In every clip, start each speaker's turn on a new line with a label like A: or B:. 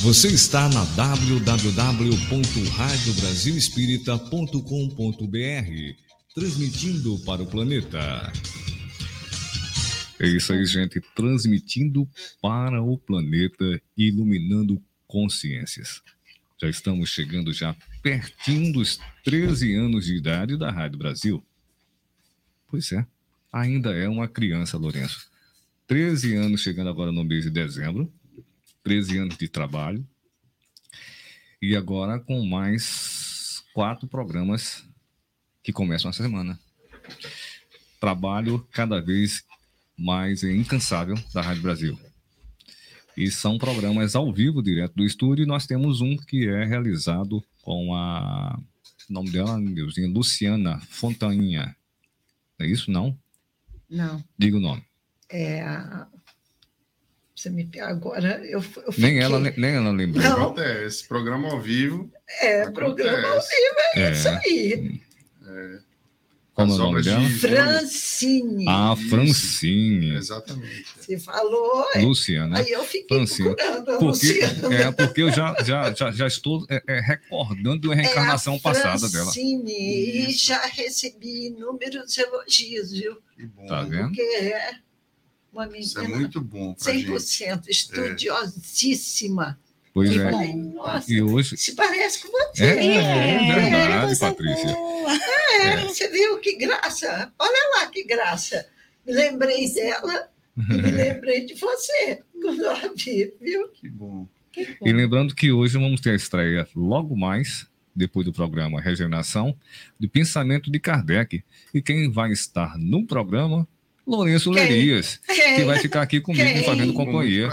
A: Você está na www.radiobrasilespírita.com.br, transmitindo para o planeta. É isso aí, gente, transmitindo para o planeta, iluminando consciências. Já estamos chegando já pertinho dos 13 anos de idade da Rádio Brasil. Pois é, ainda é uma criança, Lourenço. 13 anos chegando agora no mês de dezembro, 13 anos de trabalho, e agora com mais quatro programas que começam essa semana. Trabalho cada vez mais incansável da Rádio Brasil. E são programas ao vivo, direto do estúdio, e nós temos um que é realizado com a. O nome dela, meu Deus, Luciana Fontainha. É isso, não?
B: Não.
A: Diga o nome.
B: É a... Você me agora eu, eu
A: fiquei... nem ela nem ela lembra.
C: Não. Acontece. Programa ao vivo.
B: É, acontece. programa ao vivo é, é. isso aí. É.
A: Como é o nome dela?
B: Francine.
A: Ah, Francine.
C: Exatamente.
B: Você falou.
A: É. Luciana.
B: Aí eu fiquei Francine. procurando a
A: porque,
B: Luciana.
A: É, porque eu já, já, já, já estou é, é, recordando a reencarnação é a passada dela.
B: Francine, e já recebi inúmeros elogios, viu?
C: Que bom.
A: Tá vendo?
B: Porque é uma menina
C: Isso é muito bom
B: 100% gente. estudiosíssima.
A: Pois é.
B: Falei, Nossa,
A: e hoje...
B: se parece com você.
A: É, é verdade,
D: é,
A: Patrícia.
B: É, é, você viu que graça. Olha lá que graça. Me lembrei dela e me lembrei de você quando eu vi, viu?
C: Que bom.
B: que bom.
A: E lembrando que hoje vamos ter a estreia logo mais, depois do programa Regeneração, de Pensamento de Kardec. E quem vai estar no programa Lourenço
B: Quem?
A: Lerias,
B: Quem?
A: que vai ficar aqui comigo
B: Quem?
A: fazendo
C: Com
A: companhia.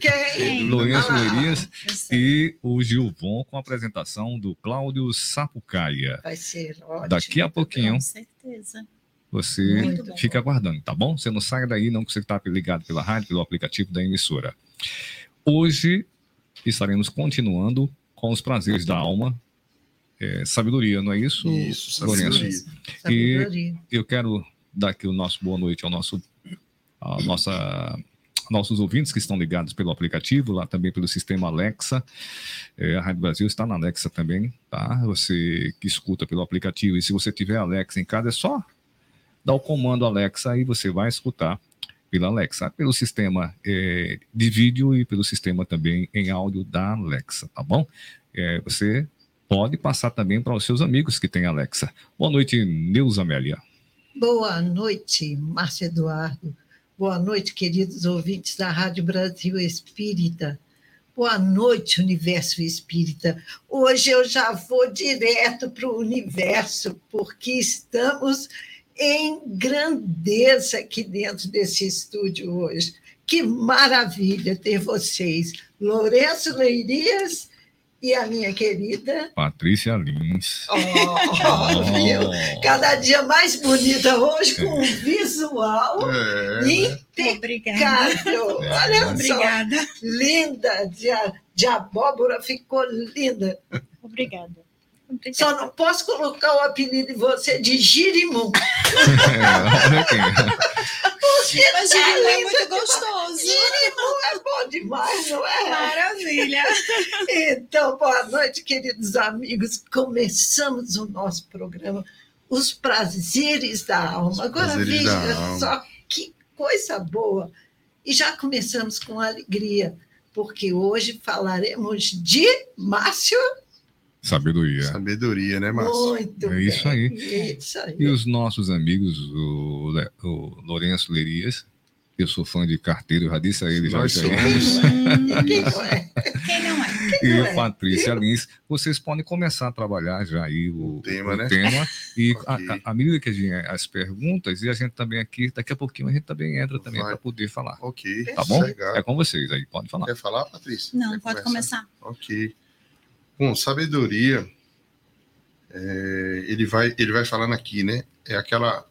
B: Quem?
A: Lourenço
B: Ah,
A: Lerias e o Gilvon com a apresentação do Cláudio Sapucaia.
B: Vai ser ótimo.
A: Daqui a pouquinho
D: Com certeza.
A: você
B: Muito bom.
A: fica aguardando, tá bom? Você não sai daí, não, que você está ligado pela rádio, pelo aplicativo da emissora. Hoje estaremos continuando com os prazeres da alma. É, sabedoria, não é isso,
C: Isso,
A: Lourenço?
C: sabedoria.
B: Sabedoria.
A: eu quero dar aqui o nosso boa noite ao nosso, nossa, nossos ouvintes que estão ligados pelo aplicativo, lá também pelo sistema Alexa. É, a Rádio Brasil está na Alexa também, tá? Você que escuta pelo aplicativo, e se você tiver Alexa em casa, é só dar o comando Alexa e você vai escutar pela Alexa, pelo sistema é, de vídeo e pelo sistema também em áudio da Alexa, tá bom? É, você pode passar também para os seus amigos que têm Alexa. Boa noite, Neuza Amélia.
B: Boa noite, Márcio Eduardo. Boa noite, queridos ouvintes da Rádio Brasil Espírita. Boa noite, Universo Espírita. Hoje eu já vou direto para o universo, porque estamos em grandeza aqui dentro desse estúdio hoje. Que maravilha ter vocês. Lourenço Leirias e a minha querida.
A: Patrícia Lins.
B: Oh, viu? Cada dia mais bonita hoje, com um visual
C: É,
D: Obrigada.
B: impecável.
A: É,
B: Olha só,
D: Obrigada.
B: linda, de, de abóbora, ficou linda.
D: Obrigada. Obrigada.
B: Só não posso colocar o apelido de você de Girimum.
A: É,
D: Mas
B: tá
D: é muito gostoso.
B: Girimum é bom demais, não é?
D: Maravilha.
B: Então, boa noite, queridos amigos. Começamos o nosso programa Os Prazeres da Alma. Agora veja só que coisa boa. E já começamos com alegria, porque hoje falaremos de Márcio.
A: Sabedoria.
C: Sabedoria, né, Márcio?
B: Muito
A: É isso aí.
B: Isso aí.
A: E os nossos amigos, o, Le- o Lourenço Lerias, eu sou fã de carteiro, eu já disse a ele já.
C: Nós
A: aí.
C: somos.
D: Hum,
B: Quem não é?
D: Quem não é?
A: E
B: não é?
A: Patrícia Lins, vocês podem começar a trabalhar já aí o,
C: O tema, né?
A: tema. E
C: Ok.
A: a, a- à medida que a gente, as perguntas, e a gente também aqui, daqui a pouquinho a gente também entra também para poder falar.
C: Ok.
A: Tá bom?
C: Legal.
A: É com vocês aí, pode falar.
C: Quer falar, Patrícia?
D: Não,
C: Quer
D: pode
C: começar?
D: começar.
C: Ok. Bom, sabedoria, é, ele, vai, ele vai falando aqui, né? É aquela,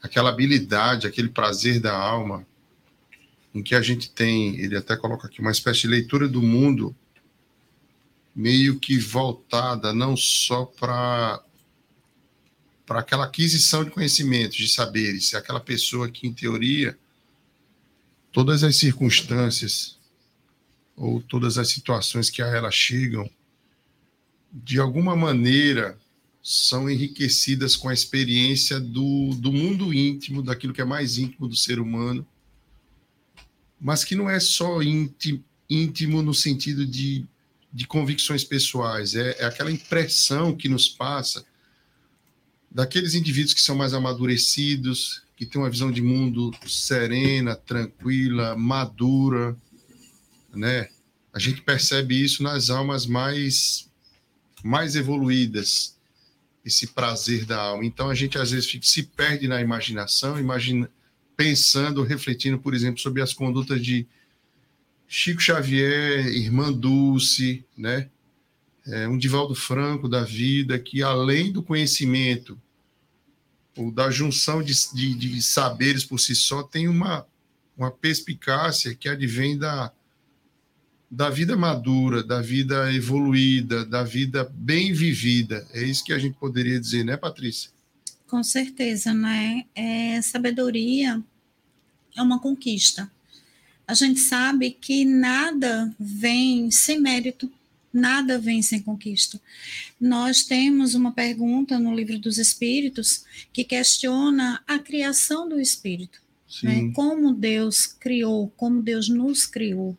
C: aquela habilidade, aquele prazer da alma, em que a gente tem, ele até coloca aqui, uma espécie de leitura do mundo, meio que voltada não só para para aquela aquisição de conhecimentos, de saberes, é aquela pessoa que, em teoria, todas as circunstâncias ou todas as situações que a ela chegam, de alguma maneira são enriquecidas com a experiência do, do mundo íntimo, daquilo que é mais íntimo do ser humano, mas que não é só íntimo, íntimo no sentido de, de convicções pessoais, é, é aquela impressão que nos passa daqueles indivíduos que são mais amadurecidos, que têm uma visão de mundo serena, tranquila, madura, né? A gente percebe isso nas almas mais mais evoluídas, esse prazer da alma. Então a gente às vezes fica, se perde na imaginação, imagina, pensando, refletindo, por exemplo, sobre as condutas de Chico Xavier, Irmã Dulce, né? É, um Divaldo Franco da vida, que além do conhecimento ou da junção de, de, de saberes por si só, tem uma, uma perspicácia que advém da, da vida madura, da vida evoluída, da vida bem vivida. É isso que a gente poderia dizer, né, Patrícia?
D: Com certeza, né? É, sabedoria é uma conquista. A gente sabe que nada vem sem mérito, nada vem sem conquista. Nós temos uma pergunta no livro dos Espíritos que questiona a criação do Espírito. Né? Como Deus criou, como Deus nos criou.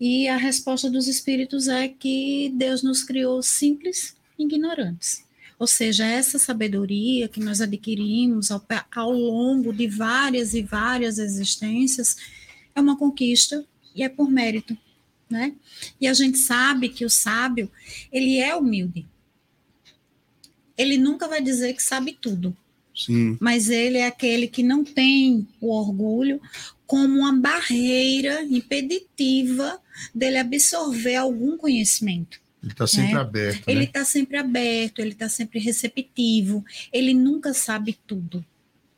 D: E a resposta dos espíritos é que Deus nos criou simples e ignorantes. Ou seja, essa sabedoria que nós adquirimos ao, ao longo de várias e várias existências é uma conquista e é por mérito, né? E a gente sabe que o sábio, ele é humilde. Ele nunca vai dizer que sabe tudo.
C: Sim.
D: Mas ele é aquele que não tem o orgulho como uma barreira impeditiva dele absorver algum conhecimento.
C: Ele está sempre
D: né?
C: aberto.
D: Ele
C: né?
D: está sempre aberto, ele está sempre receptivo, ele nunca sabe tudo.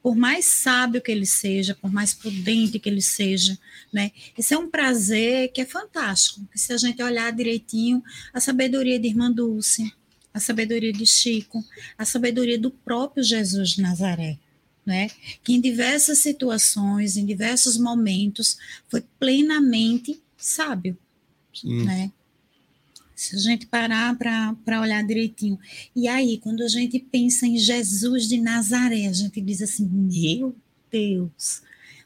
D: Por mais sábio que ele seja, por mais prudente que ele seja, né? Isso é um prazer que é fantástico. Que se a gente olhar direitinho, a sabedoria de Irmã Dulce, a sabedoria de Chico, a sabedoria do próprio Jesus de Nazaré, né? Que em diversas situações, em diversos momentos, foi plenamente sábio,
C: Sim.
D: né? Se a gente parar para olhar direitinho. E aí, quando a gente pensa em Jesus de Nazaré, a gente diz assim: meu Deus,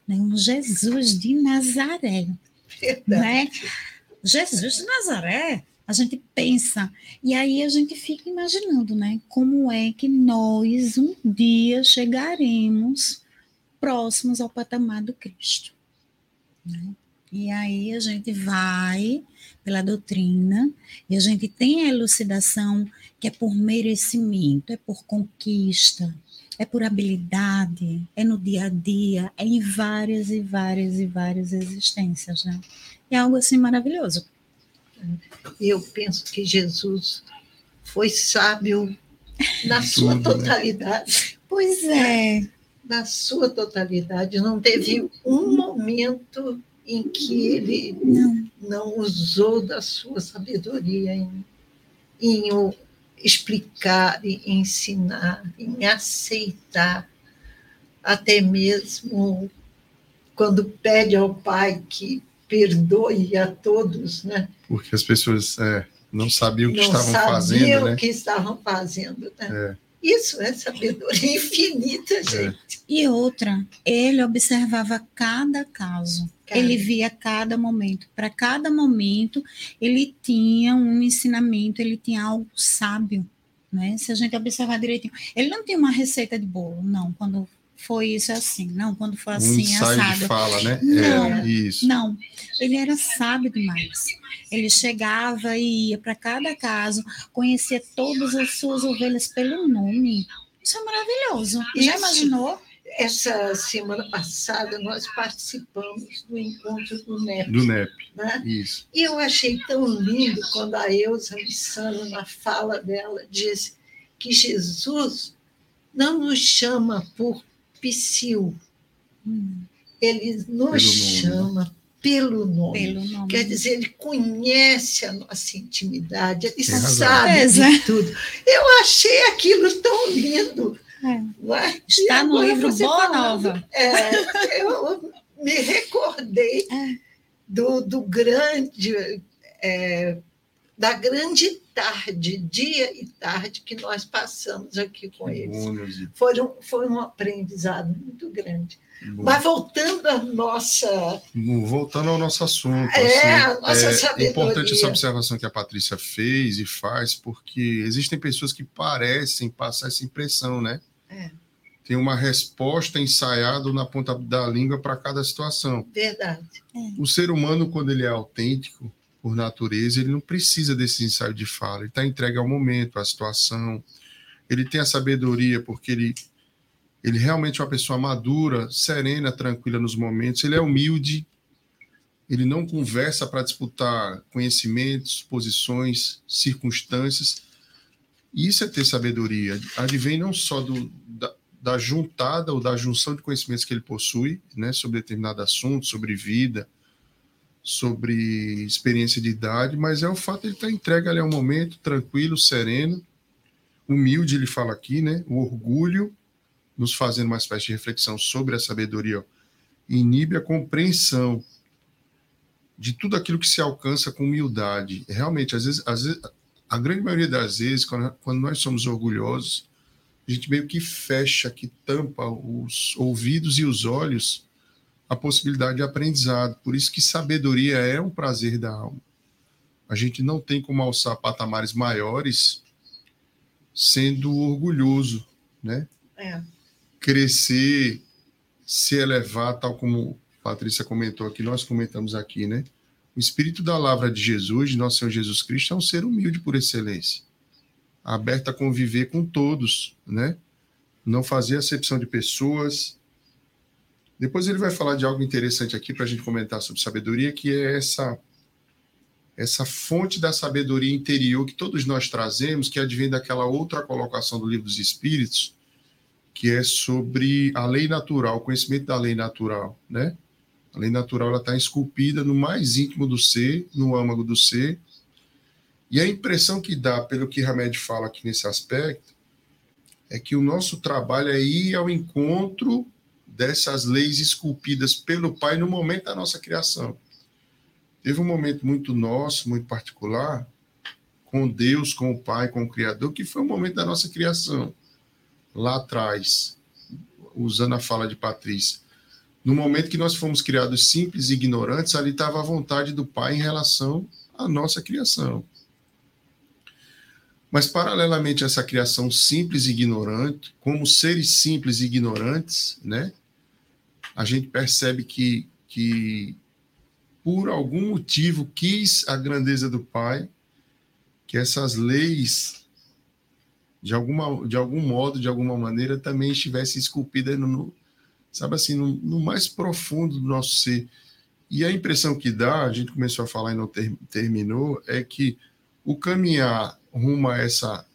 D: né? um Jesus de Nazaré. Né? Jesus de Nazaré, a gente pensa. E aí a gente fica imaginando, né? Como é que nós um dia chegaremos próximos ao patamar do Cristo. Né? E aí a gente vai pela doutrina e a gente tem a elucidação que é por merecimento, é por conquista, é por habilidade, é no dia a dia, é em várias e várias e várias existências, né? É algo assim maravilhoso.
B: Eu penso que Jesus foi sábio na sua
C: Tudo, né?
B: totalidade.
D: Pois é.
B: Na sua totalidade. Não teve um momento em que ele
D: Não.
B: não usou da sua sabedoria em, em o explicar, em ensinar, em aceitar, até mesmo quando pede ao Pai que perdoe a todos, né?
C: Porque as pessoas é, não sabiam o que
B: não
C: estavam
B: sabiam
C: fazendo,
B: o
C: né?
B: que estavam fazendo. Né?
C: É.
B: Isso é sabedoria infinita, gente.
D: E outra, ele observava cada caso.
B: Cada.
D: Ele via cada momento. Para cada momento, ele tinha um ensinamento, ele tinha algo sábio. Né? Se a gente observar direitinho. Ele não tinha uma receita de bolo, não. Quando foi isso é assim. Não, quando foi
C: um
D: assim,
C: ensaio de
D: assado.
C: fala, né?
D: Não.
C: É, isso.
D: Não, ele era sábio demais. Ele chegava e ia para cada caso, conhecia todas as suas ovelhas pelo nome. Isso é maravilhoso. Já
B: Isso.
D: imaginou?
B: Essa semana passada nós participamos do encontro do NEP.
C: Do NEP.
B: Né?
C: Isso.
B: E eu achei tão lindo quando a Elza Missano, na fala dela, disse que Jesus não nos chama por psil,
D: Hum,
B: ele nos
C: nome.
B: chama pelo nome.
D: pelo nome.
B: Quer dizer, ele conhece a nossa intimidade, ele
C: Tem razão.
B: sabe
D: Certeza.
B: de tudo. Eu achei aquilo tão lindo.
D: É. Está no livro Boa
B: falando,
D: Nova.
B: É, eu me recordei
D: É.
B: do, do grande, é, da grande tarde, dia e tarde que nós passamos aqui com eles. Foram, foi um aprendizado muito grande. Bom. Mas voltando à nossa.
C: Voltando ao nosso assunto.
B: É, assim, a nossa
C: é
B: sabedoria.
C: importante essa observação que a Patrícia fez e faz, porque existem pessoas que parecem passar essa impressão, né?
B: É.
C: Tem uma resposta ensaiada na ponta da língua para cada situação.
B: Verdade.
C: É. O ser humano, quando ele é autêntico, por natureza, ele não precisa desse ensaio de fala. Ele está entregue ao momento, à situação. Ele tem a sabedoria porque ele ele realmente é uma pessoa madura, serena, tranquila nos momentos. Ele é humilde. Ele não conversa para disputar conhecimentos, posições, circunstâncias. Isso é ter sabedoria. Advém não só do, da, da juntada ou da junção de conhecimentos que ele possui, né, sobre determinado assunto, sobre vida, sobre experiência de idade, mas é o fato de ele estar entregue ali ao momento, tranquilo, sereno, humilde, ele fala aqui, né? O orgulho nos fazendo uma espécie de reflexão sobre a sabedoria, ó, inibe a compreensão de tudo aquilo que se alcança com humildade. Realmente, às vezes, às vezes a grande maioria das vezes, quando, quando nós somos orgulhosos, a gente meio que fecha, que tampa os ouvidos e os olhos a possibilidade de aprendizado. Por isso que sabedoria é um prazer da alma. A gente não tem como alçar patamares maiores sendo orgulhoso, né?
B: É
C: crescer, se elevar, tal como Patrícia comentou aqui, nós comentamos aqui, né? O espírito da palavra de Jesus, de nosso Senhor Jesus Cristo, é um ser humilde por excelência, aberto a conviver com todos, né? Não fazer acepção de pessoas. Depois ele vai falar de algo interessante aqui para a gente comentar sobre sabedoria, que é essa essa fonte da sabedoria interior que todos nós trazemos, que advém daquela outra colocação do livro dos Espíritos, que é sobre a lei natural, o conhecimento da lei natural, né? A lei natural ela está esculpida no mais íntimo do ser, no âmago do ser. E a impressão que dá, pelo que Hamed fala aqui nesse aspecto, é que o nosso trabalho é ir ao encontro dessas leis esculpidas pelo Pai no momento da nossa criação. Teve um momento muito nosso, muito particular, com Deus, com o Pai, com o Criador, que foi o momento da nossa criação lá atrás, usando a fala de Patrícia, no momento que nós fomos criados simples e ignorantes, ali estava a vontade do Pai em relação à nossa criação. Mas, paralelamente a essa criação simples e ignorante, como seres simples e ignorantes, né, a gente percebe que, que, por algum motivo, quis a grandeza do Pai, que essas leis de, alguma, de algum modo, de alguma maneira, também estivesse esculpida no, sabe assim, no, no, mais profundo do nosso ser. E a impressão que dá, a gente começou a falar e não ter, terminou, é que o caminhar rumo a essa,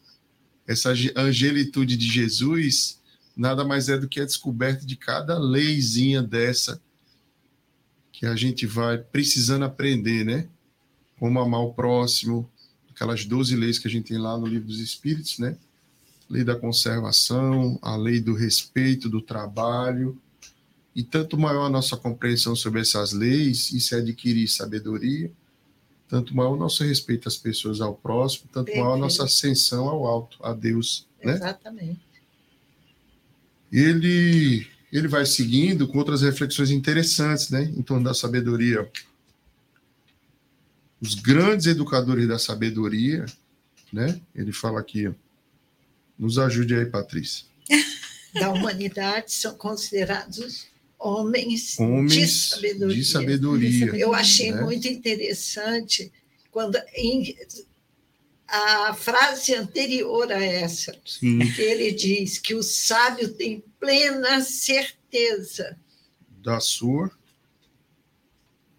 C: essa angelitude de Jesus nada mais é do que a descoberta de cada leizinha dessa que a gente vai precisando aprender, né? Como amar o próximo, aquelas 12 leis que a gente tem lá no livro dos Espíritos, né? lei da conservação, a lei do respeito do trabalho. E tanto maior a nossa compreensão sobre essas leis, e se adquirir sabedoria, tanto maior o nosso respeito às pessoas, ao próximo, tanto Perfeito. maior a nossa ascensão ao alto, a Deus. Né?
B: Exatamente.
C: Ele, ele vai seguindo com outras reflexões interessantes né, em torno da sabedoria. Os grandes educadores da sabedoria, né, ele fala aqui, nos ajude aí, Patrícia.
B: Da humanidade são considerados homens,
C: homens
B: de, sabedoria.
C: de sabedoria.
B: Eu achei né? muito interessante quando em, a frase anterior a essa,
C: Sim.
B: que ele diz que o sábio tem plena certeza
C: da sua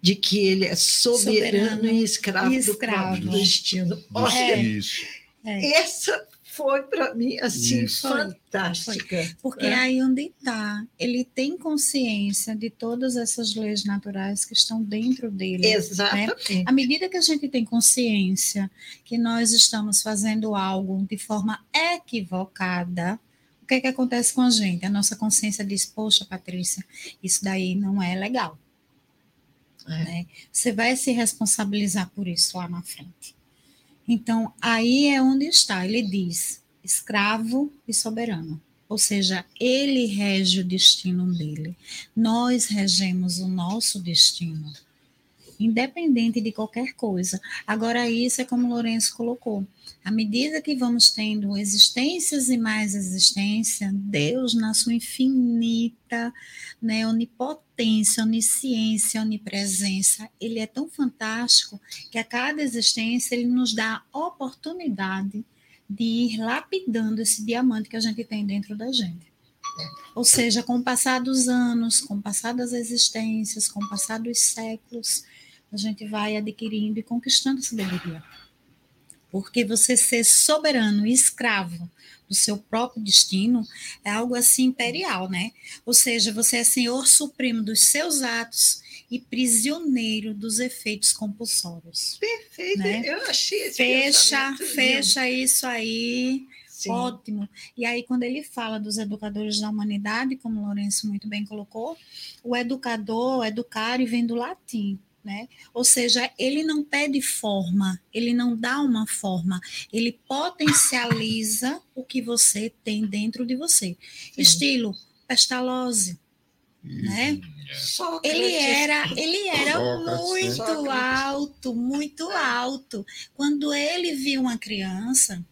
B: de que ele é soberano, soberano e escravo, escravo. do destino.
C: Olha, Isso.
B: É. essa foi para mim assim Isso. fantástica.
D: Foi. Porque é. aí onde está, ele tem consciência de todas essas leis naturais que estão dentro dele.
B: Né? Exatamente.
D: Né? À medida que a gente tem consciência que nós estamos fazendo algo de forma equivocada, o que é que acontece com a gente? A nossa consciência diz: "Poxa, Patrícia, isso daí não é legal". É. Né? Você vai se responsabilizar por isso lá na frente. Então, aí é onde está. Ele diz: escravo e soberano. Ou seja, ele rege o destino dele. Nós regemos o nosso destino independente de qualquer coisa. Agora, isso é como Lourenço colocou. À medida que vamos tendo existências e mais existência, Deus, na sua infinita né, onipotência, onisciência, onipresença, ele é tão fantástico que a cada existência ele nos dá a oportunidade de ir lapidando esse diamante que a gente tem dentro da gente. Ou seja, com o passar dos anos, com o passar das existências, com o passar dos séculos, a gente vai adquirindo e conquistando sabedoria. Porque você ser soberano e escravo do seu próprio destino é algo assim imperial, né? Ou seja, você é senhor supremo dos seus atos e prisioneiro dos efeitos compulsórios.
B: Perfeito, né? eu achei esse
D: Fecha, fecha isso aí. Sim. Ótimo. E aí, quando ele fala dos educadores da humanidade, como o Lourenço muito bem colocou, o educador, educar, vem do latim, né? Ou seja, ele não pede forma, ele não dá uma forma, ele potencializa o que você tem dentro de você. Sim. Estilo pestalose, né? Sócrates. Ele era, ele era Sócrates, muito Sócrates. alto, muito alto. Quando ele viu uma criança,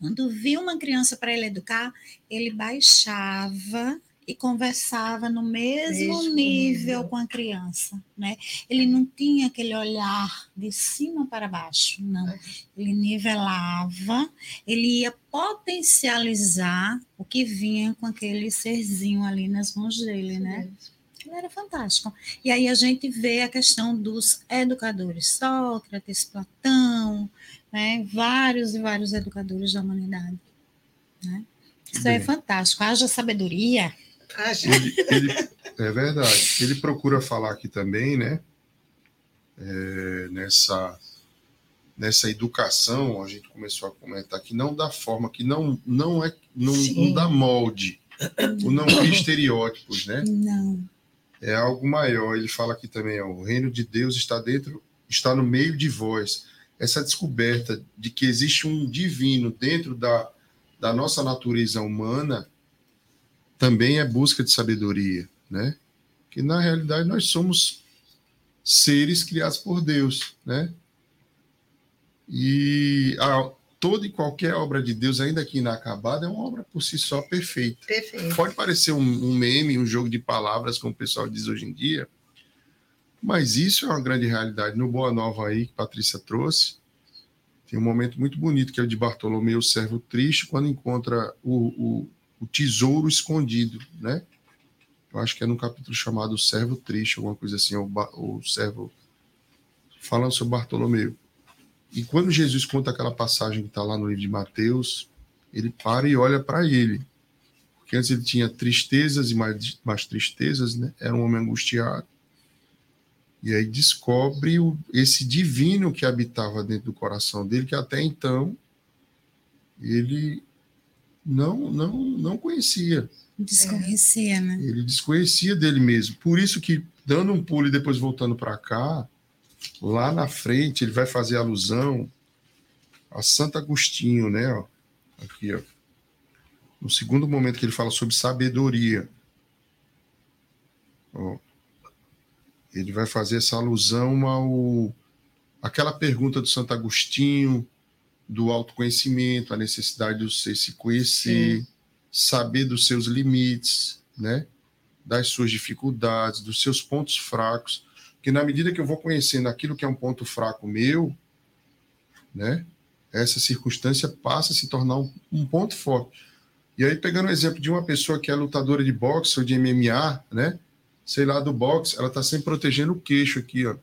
D: quando viu uma criança para ele educar, ele baixava e conversava no mesmo, mesmo nível com a criança, né? Ele não tinha aquele olhar de cima para baixo, não. É. Ele nivelava, ele ia potencializar o que vinha com aquele serzinho ali nas mãos dele, né? Ele era fantástico. E aí a gente vê a questão dos educadores, Sócrates, Platão, né? Vários e vários educadores da humanidade, né? Isso é Bem. é fantástico. Haja sabedoria
C: ele, ele, é verdade. Ele procura falar aqui também, né? É, nessa, nessa educação, a gente começou a comentar que não dá forma, que não, não é, não, não dá molde, ou não cria estereótipos, né?
D: Não.
C: É algo maior. Ele fala aqui também, ó, o reino de Deus está dentro, está no meio de vós. Essa descoberta de que existe um divino dentro da, da nossa natureza humana também é busca de sabedoria, né? Que na realidade nós somos seres criados por Deus, né? E a, toda e qualquer obra de Deus, ainda que inacabada, é uma obra por si só perfeita.
B: Perfeito.
C: Pode parecer um, um meme, um jogo de palavras, como o pessoal diz hoje em dia, mas isso é uma grande realidade. No Boa Nova aí, que Patrícia trouxe, tem um momento muito bonito que é o de Bartolomeu, o servo triste, quando encontra o, o, o tesouro escondido, né? Eu acho que é no capítulo chamado O Servo Triste, alguma coisa assim, o, o servo falando sobre Bartolomeu. E quando Jesus conta aquela passagem que está lá no livro de Mateus, ele para e olha para ele. Porque antes ele tinha tristezas e mais, mais tristezas, né? Era um homem angustiado. E aí descobre o, esse divino que habitava dentro do coração dele, que até então ele não, não, não conhecia.
D: Desconhecia, né?
C: Ele desconhecia dele mesmo. Por isso que, dando um pulo e depois voltando para cá, lá na frente ele vai fazer alusão a Santo Agostinho, né? Aqui, ó. No segundo momento que ele fala sobre sabedoria. Ó, ele vai fazer essa alusão ao aquela pergunta do Santo Agostinho do autoconhecimento, a necessidade de você se conhecer, Sim. saber dos seus limites, né? das suas dificuldades, dos seus pontos fracos, que na medida que eu vou conhecendo aquilo que é um ponto fraco meu, né? essa circunstância passa a se tornar um, um ponto forte. E aí, pegando o exemplo de uma pessoa que é lutadora de boxe ou de MMA, né? Sei lá, do boxe, ela está sempre protegendo o queixo aqui, ó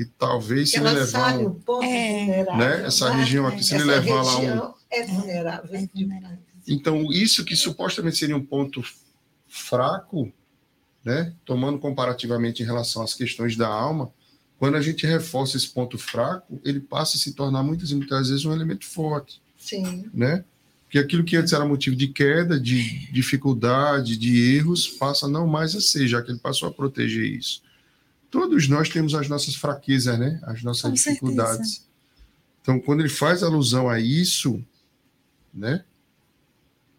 C: que talvez se ele levar um, o ponto é, né, essa região aqui, se ele levar lá um
B: é vulnerável. É vulnerável.
C: Então, isso que supostamente seria um ponto fraco, né, tomando comparativamente em relação às questões da alma, quando a gente reforça esse ponto fraco, ele passa a se tornar muitas e muitas vezes um elemento forte.
B: Sim.
C: Né? Porque aquilo que antes era motivo de queda, de dificuldade, de erros, passa não mais a ser, já que ele passou a proteger isso. Todos nós temos as nossas fraquezas, né? As nossas
D: Com
C: dificuldades.
D: certeza.
C: Então, quando ele faz alusão a isso, né?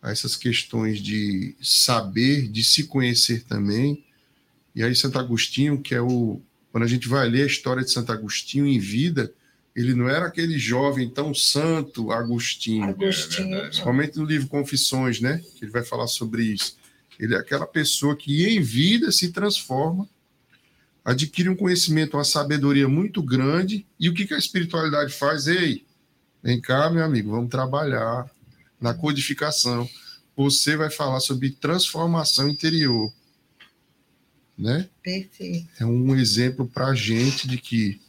C: A essas questões de saber, de se conhecer também. E aí, Santo Agostinho, que é o. Quando a gente vai ler a história de Santo Agostinho em vida, ele não era aquele jovem tão santo Agostinho.
B: Agostinho.
A: verdade.
C: Principalmente no livro Confissões, né? Que ele vai falar sobre isso. Ele é aquela pessoa que em vida se transforma, adquire um conhecimento, uma sabedoria muito grande. E o que, que a espiritualidade faz? Ei, vem cá, meu amigo, vamos trabalhar na codificação. Você vai falar sobre transformação interior, né?
B: Perfeito.
C: É um exemplo para a gente de que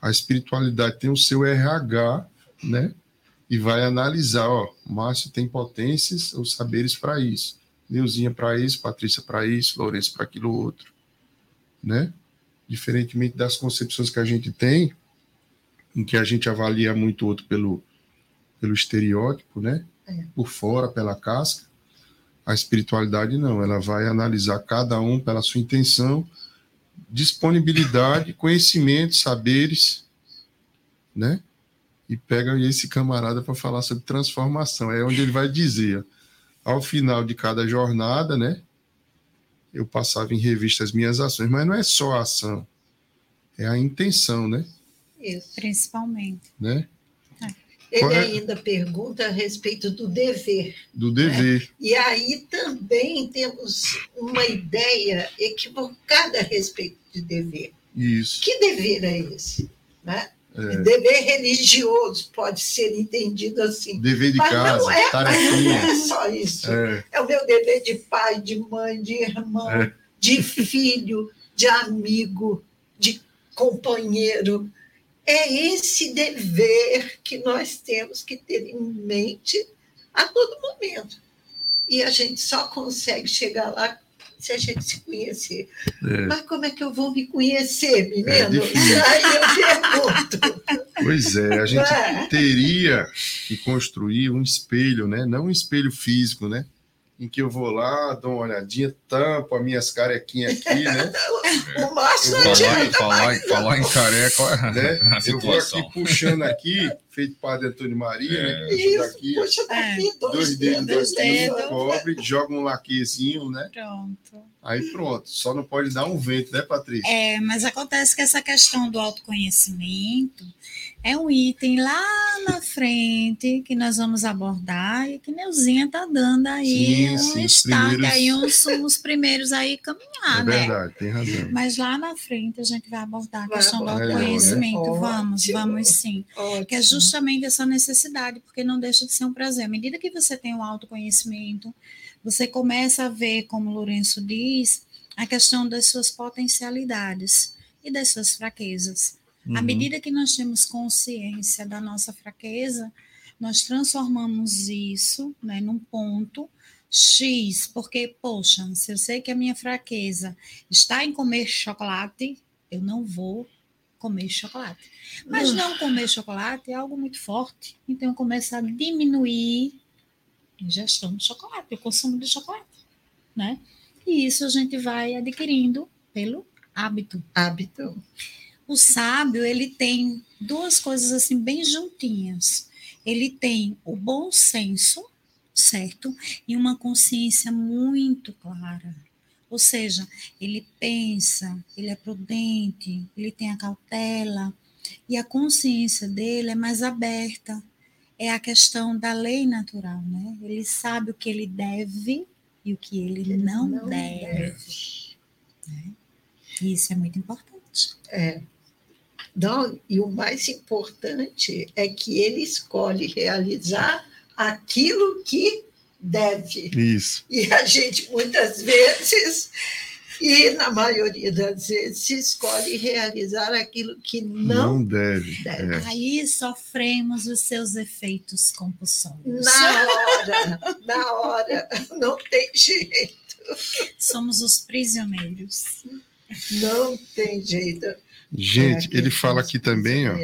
C: a espiritualidade tem o seu RH, né? E vai analisar, ó, Márcio tem potências ou saberes para isso. Neuzinha para isso, Patrícia para isso, Lourenço para aquilo outro, né? Diferentemente das concepções que a gente tem, em que a gente avalia muito o outro pelo, pelo estereótipo, né?
B: É.
C: Por fora, pela casca. A espiritualidade não, ela vai analisar cada um pela sua intenção, disponibilidade, conhecimento, saberes, né? E pega esse camarada para falar sobre transformação. É onde ele vai dizer, ao final de cada jornada, né? Eu passava em revista as minhas ações, mas não é só a ação, é a intenção, né?
B: Isso.
D: Principalmente.
C: né?
B: Ele
C: Qual é?
B: ainda pergunta a respeito do dever.
C: Do dever.
B: E aí também temos uma ideia equivocada a respeito de dever.
C: Isso.
B: Que dever é esse? Né?
C: É.
B: Dever religioso pode ser entendido assim.
C: Dever de
B: Mas
C: casa,
B: não é, mas não é só isso.
C: É,
B: É o meu dever de pai, de mãe, de irmão,
C: É.
B: de filho, de amigo, de companheiro. É esse dever que nós temos que ter em mente a todo momento. E a gente só consegue chegar lá se a gente se conhecer.
C: é.
B: Mas como é que eu vou me conhecer, menino?
C: É.
B: Aí eu pergunto.
C: Pois é, a gente
B: é?
C: teria que construir um espelho, né? Não um espelho físico, né? Em que eu vou lá, dou uma olhadinha, tampo as minhas carequinhas aqui, né?
B: O Márcio não adianta
A: falar, falar em careca, olha
C: né? Eu vou aqui puxando aqui, feito Padre Antônio Maria, né? Que puxa
B: Isso,
C: daqui,
B: puxa daqui, dois,
C: dois dedos
B: dedos.
C: daqui,
D: dedos.
C: cobre, joga um laquezinho, né?
D: Pronto.
C: Aí pronto. Só não pode dar um vento, né, Patrícia?
D: É, mas acontece que essa questão do autoconhecimento é um item lá na frente que nós vamos abordar e que Neuzinha tá dando aí
C: Sim,
D: um
C: sim, os
D: start
C: primeiros-
D: aí, uns, uns primeiros aí caminhar,
C: é
D: né?
C: verdade, tem razão.
D: Mas lá na frente a gente vai abordar a
B: Vai
D: questão do
C: né?
D: autoconhecimento. Vamos,
B: Ótimo.
D: vamos sim. Que é
B: Ótimo.
D: justamente essa necessidade, porque não deixa de ser um prazer. À medida que você tem o autoconhecimento, você começa a ver, como o Lourenço diz, a questão das suas potencialidades e das suas fraquezas. À
C: Uhum.
D: medida que nós temos consciência da nossa fraqueza, nós transformamos isso né, num ponto X, porque, poxa, se eu sei que a minha fraqueza está em comer chocolate, eu não vou comer chocolate. Mas
B: Hum.
D: não comer chocolate é algo muito forte, então eu começo a diminuir a ingestão de chocolate, o consumo de chocolate, né? E isso a gente vai adquirindo pelo hábito.
B: Hábito.
D: O sábio, ele tem duas coisas assim bem juntinhas. Ele tem o bom senso, certo? E uma consciência muito clara. Ou seja, ele pensa, ele é prudente, ele tem a cautela e a consciência dele é mais aberta. É a questão da lei natural, né? Ele sabe o que ele deve e o que ele não, deve. E isso é muito importante.
B: É. Não, e o mais importante é que ele escolhe realizar aquilo que deve.
C: Isso.
B: E a gente, muitas vezes, e na maioria das vezes, escolhe realizar aquilo que não,
C: Não, deve.
B: deve.
C: É.
D: Aí sofremos os seus efeitos compulsórios.
B: Na hora, na hora, não tem jeito,
D: Somos os prisioneiros.
B: não tem jeito.
C: Gente,
B: É,
C: ele fala aqui também, ó,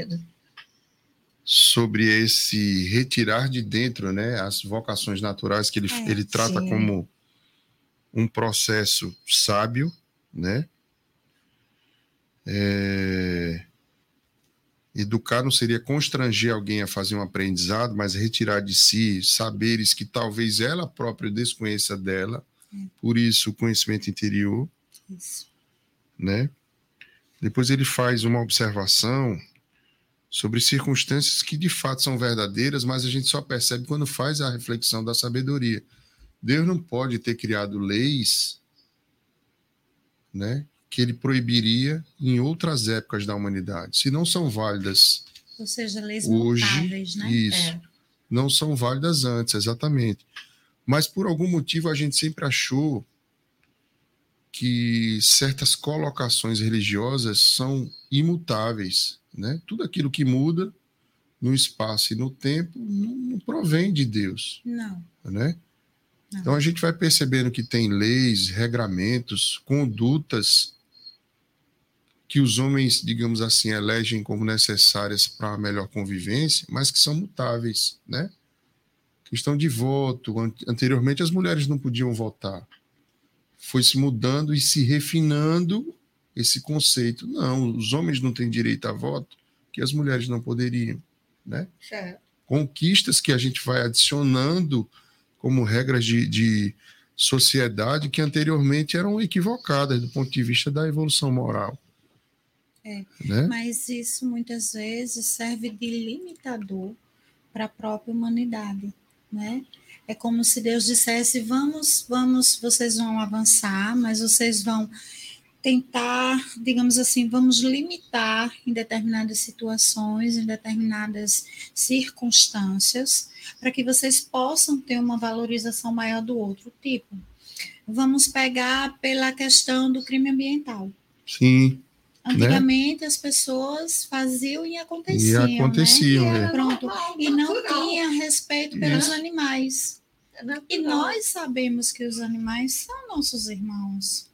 C: sobre esse retirar de dentro, né, as vocações naturais que ele,
D: É,
C: ele trata
B: sim.
C: como um processo sábio, né? É... Educar não seria constranger alguém a fazer um aprendizado, mas retirar de si saberes que talvez ela própria desconheça dela, é. por isso o conhecimento interior. Isso. Né? Depois ele faz uma observação sobre circunstâncias que de fato são verdadeiras, mas a gente só percebe quando faz a reflexão da sabedoria. Deus não pode ter criado leis, né, que ele proibiria em outras épocas da humanidade, se não são válidas.
D: Ou seja, leis
C: hoje,
D: mutáveis, né?
C: Isso. É. Não são válidas antes, exatamente. Mas por algum motivo a gente sempre achou que certas colocações religiosas são imutáveis, né? Tudo aquilo que muda no espaço e no tempo não, não provém de Deus.
D: Não.
C: Né? Não. Então a gente vai percebendo que tem leis, regramentos, condutas que os homens, digamos assim, elegem como necessárias para a melhor convivência, mas que são mutáveis, né? Questão de voto. Anteriormente as mulheres não podiam votar. Foi se mudando e se refinando esse conceito. Não, os homens não têm direito a voto, que as mulheres não poderiam, né? Conquistas que a gente vai adicionando como regras de, de sociedade que anteriormente eram equivocadas do ponto de vista da evolução moral.
D: É, né? Mas isso muitas vezes serve de limitador para a própria humanidade, né? É como se Deus dissesse: vamos, vamos, vocês vão avançar, mas vocês vão tentar, digamos assim, vamos limitar em determinadas situações, em determinadas circunstâncias, para que vocês possam ter uma valorização maior do outro tipo. Vamos pegar pela questão do crime ambiental.
C: Sim.
D: Né? Antigamente né? as pessoas faziam e aconteciam.
C: E aconteciam,
D: né? Pronto. E não tinha respeito pelos animais. E nós sabemos que os animais são nossos irmãos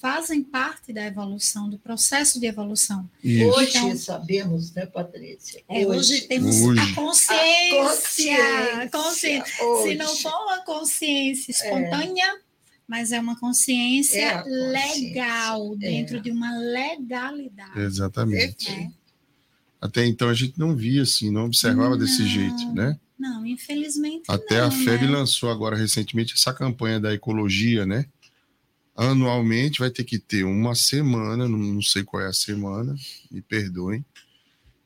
D: fazem parte da evolução, do processo de evolução.
B: Isso. Hoje então, sabemos, né, Patrícia?
D: É, hoje, hoje, temos hoje. a consciência. A consciência. consciência. Se não for uma consciência é. espontânea, é. mas é uma consciência, é consciência. legal, dentro é. de uma legalidade.
C: Exatamente. É. Até então a gente não via assim, não observava não, desse jeito, né?
D: Não, infelizmente.
C: Até
D: não,
C: a FEB né? lançou agora recentemente essa campanha da ecologia, né? anualmente vai ter que ter uma semana, não sei qual é a semana, me perdoem,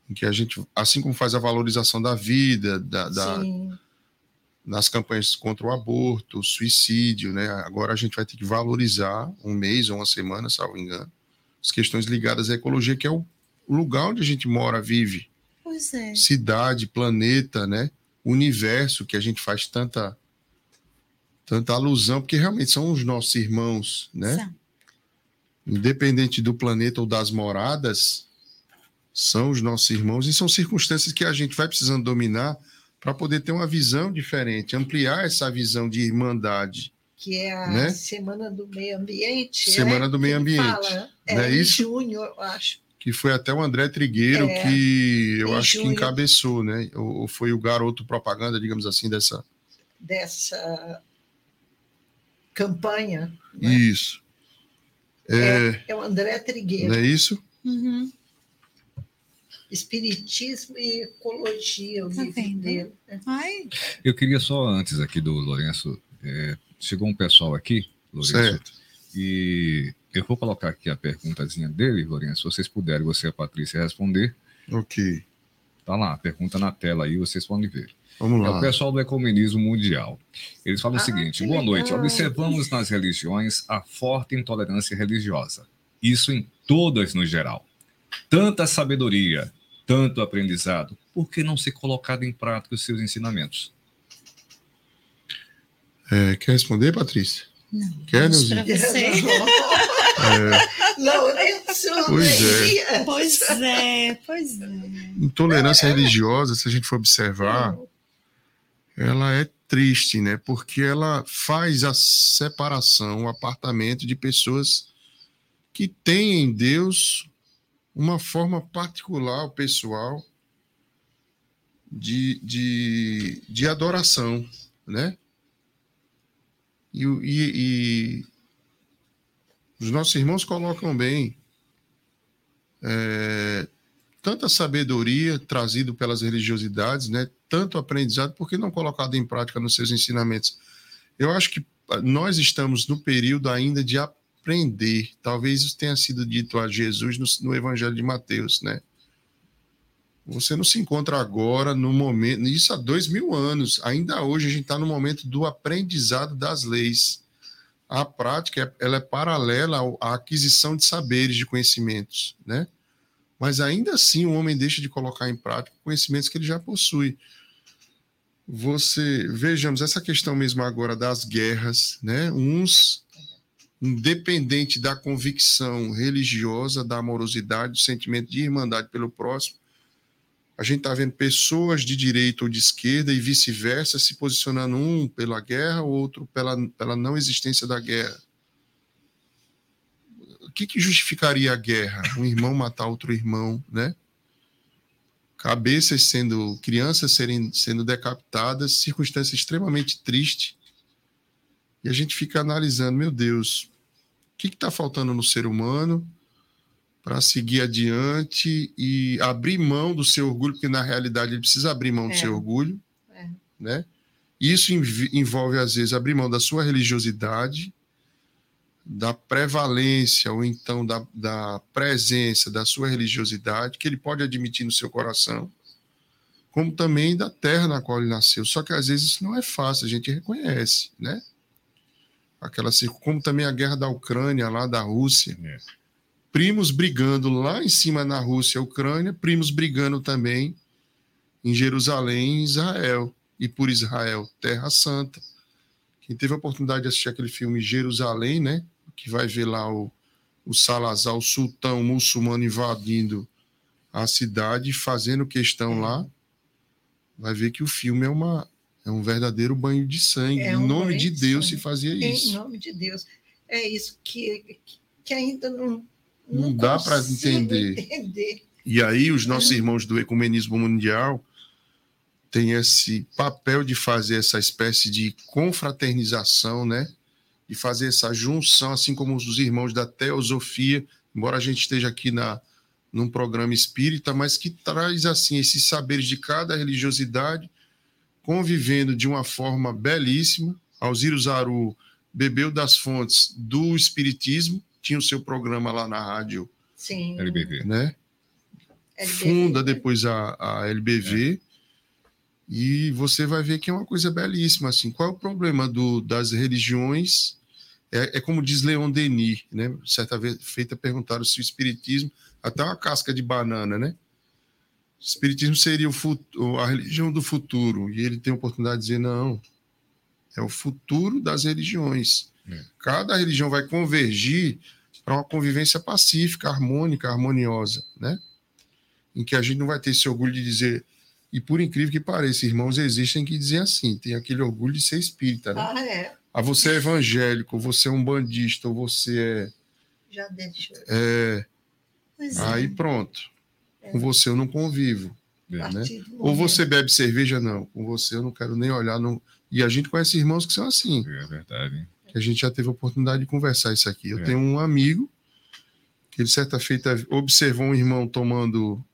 C: em que a gente, assim como faz a valorização da vida, da, da nas campanhas contra o aborto, o suicídio, né? Agora a gente vai ter que valorizar um mês ou uma semana, salvo engano, as questões ligadas à ecologia, que é o lugar onde a gente mora, vive.
D: Pois é.
C: Cidade, planeta, né? Universo que a gente faz tanta tanta alusão, porque realmente são os nossos irmãos, né? Independente do planeta ou das moradas, são os nossos irmãos e são circunstâncias que a gente vai precisando dominar para poder ter uma visão diferente, ampliar essa visão de irmandade.
B: Que é a né? Semana do Meio Ambiente.
C: Semana
B: é,
C: do Meio Ambiente. Fala,
B: é,
C: não é isso?
B: junho, eu acho.
C: Que foi até o André Trigueiro é, que eu acho junho. que encabeçou, né? Ou foi o garoto propaganda, digamos assim, dessa.
B: Dessa campanha.
C: Né? Isso.
B: É, é, é, o André Trigueiro.
C: Não é isso?
D: Uhum.
B: Espiritismo e ecologia, o tá livro dele. Né?
D: Ai.
A: Eu queria só, antes aqui do Lourenço, é, chegou um pessoal aqui, Lourenço,
C: certo.
A: e eu vou colocar aqui a perguntazinha dele, Lourenço, se vocês puderem, você e a Patrícia, responder.
C: Ok.
A: Tá lá, a pergunta na tela aí, vocês podem ver.
C: Vamos lá.
A: É o pessoal do ecumenismo mundial. Eles falam ah, o seguinte: boa noite. Observamos nas religiões a forte intolerância religiosa. Isso em todas no geral. Tanta sabedoria, tanto aprendizado, por que não ser colocado em prática os seus ensinamentos?
C: É, quer responder, Patrícia?
D: Não.
C: Quer,
D: Neuzinho?
B: É. Lourenço.
C: Pois é.
D: Pois é, pois é.
C: Intolerância religiosa, se a gente for observar, ela é triste, né? Porque ela faz a separação, o apartamento de pessoas que têm em Deus uma forma particular, pessoal, de, de, de adoração, né? E, e, e, os nossos irmãos colocam bem. é, tanta sabedoria trazido pelas religiosidades, né? Tanto aprendizado, por que não colocado em prática nos seus ensinamentos? Eu acho que nós estamos no período ainda de aprender. Talvez isso tenha sido dito a Jesus no, no Evangelho de Mateus, né? Você não se encontra agora no momento, isso há dois mil anos. Ainda hoje a gente está no momento do aprendizado das leis. A prática ela é paralela à aquisição de saberes, de conhecimentos, né? Mas ainda assim o homem deixa de colocar em prática conhecimentos que ele já possui. Você vejamos essa questão mesmo agora das guerras, né? Uns independente da convicção religiosa, da amorosidade, do sentimento de irmandade pelo próximo, a gente está vendo pessoas de direita ou de esquerda e vice-versa se posicionando um pela guerra, outro pela, pela não existência da guerra. O que, que justificaria a guerra? Um irmão matar outro irmão, né? Cabeças sendo, crianças serem, sendo decapitadas, circunstância extremamente triste. E a gente fica analisando, meu Deus, o que está faltando no ser humano? Para seguir adiante e abrir mão do seu orgulho, porque na realidade ele precisa abrir mão do é. seu orgulho, é. né? Isso envolve às vezes abrir mão da sua religiosidade, da prevalência ou então da, da presença da sua religiosidade, que ele pode admitir no seu coração, como também da terra na qual ele nasceu. Só que às vezes isso não é fácil, a gente reconhece, né? Aquela como também a guerra da Ucrânia lá da Rússia. É primos brigando lá em cima na Rússia e Ucrânia, primos brigando também em Jerusalém e Israel, e por Israel, Terra Santa. Quem teve a oportunidade de assistir aquele filme Jerusalém, né, que vai ver lá o, o Salazar, o sultão muçulmano invadindo a cidade, fazendo questão lá, vai ver que o filme é uma é um verdadeiro banho de sangue. É um em nome de Deus se fazia isso.
B: Em nome de Deus. É isso que, que ainda não,
C: não, não dá para entender. entender. E aí os nossos irmãos do ecumenismo mundial têm esse papel de fazer essa espécie de confraternização, né? De fazer essa junção, assim como os irmãos da teosofia, embora a gente esteja aqui na num programa espírita, mas que traz assim esses saberes de cada religiosidade convivendo de uma forma belíssima. Alziro Zaru bebeu das fontes do espiritismo tinha o seu programa lá na rádio
B: Sim.
C: LBV, né? LBV, Funda né? depois a, a LBV é. e você vai ver que é uma coisa belíssima assim. Qual é o problema do, das religiões? É, é como diz Leon Denis, né? Certa vez feita perguntaram se o espiritismo até uma casca de banana, né? O espiritismo seria o futuro, a religião do futuro e ele tem a oportunidade de dizer não. É o futuro das religiões. É. Cada religião vai convergir para uma convivência pacífica, harmônica, harmoniosa, né? Em que a gente não vai ter esse orgulho de dizer, e por incrível que pareça, irmãos existem que dizem assim, tem aquele orgulho de ser espírita, né?
B: Ah, é.
C: Ah, você é evangélico, você é um bandista, ou você é.
B: Já deixou.
C: É. Pois Aí é. pronto. É. Com você eu não convivo. Né? Ou você bebe cerveja, não. Com você eu não quero nem olhar. Não... E a gente conhece irmãos que são assim.
A: É verdade
C: que a gente já teve a oportunidade de conversar isso aqui. Eu é. tenho um amigo que ele certa feita observou um irmão tomando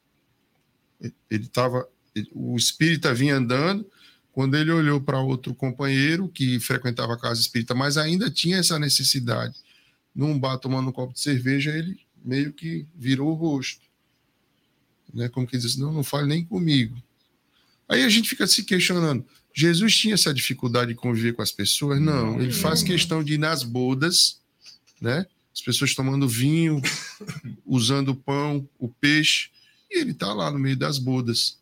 C: ele estava o espírita vinha andando quando ele olhou para outro companheiro que frequentava a casa espírita, mas ainda tinha essa necessidade. Num bar tomando um copo de cerveja, ele meio que virou o rosto. Né? Como que diz, não, não fale nem comigo. Aí a gente fica se questionando, Jesus tinha essa dificuldade de conviver com as pessoas? Não, ele faz questão de ir nas bodas, né? As pessoas tomando vinho, usando o pão, o peixe, e ele está lá no meio das bodas.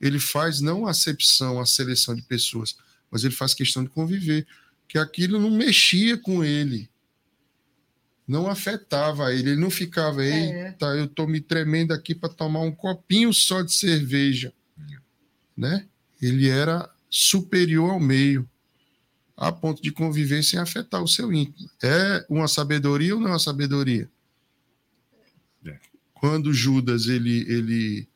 C: Ele faz não a acepção, a seleção de pessoas, mas ele faz questão de conviver, que aquilo não mexia com ele, não afetava ele, ele não ficava, é. eita, eu estou me tremendo aqui para tomar um copinho só de cerveja, né? Ele era superior ao meio, a ponto de conviver sem afetar o seu íntimo. É uma sabedoria ou não é uma sabedoria? É. Quando Judas ele, ele,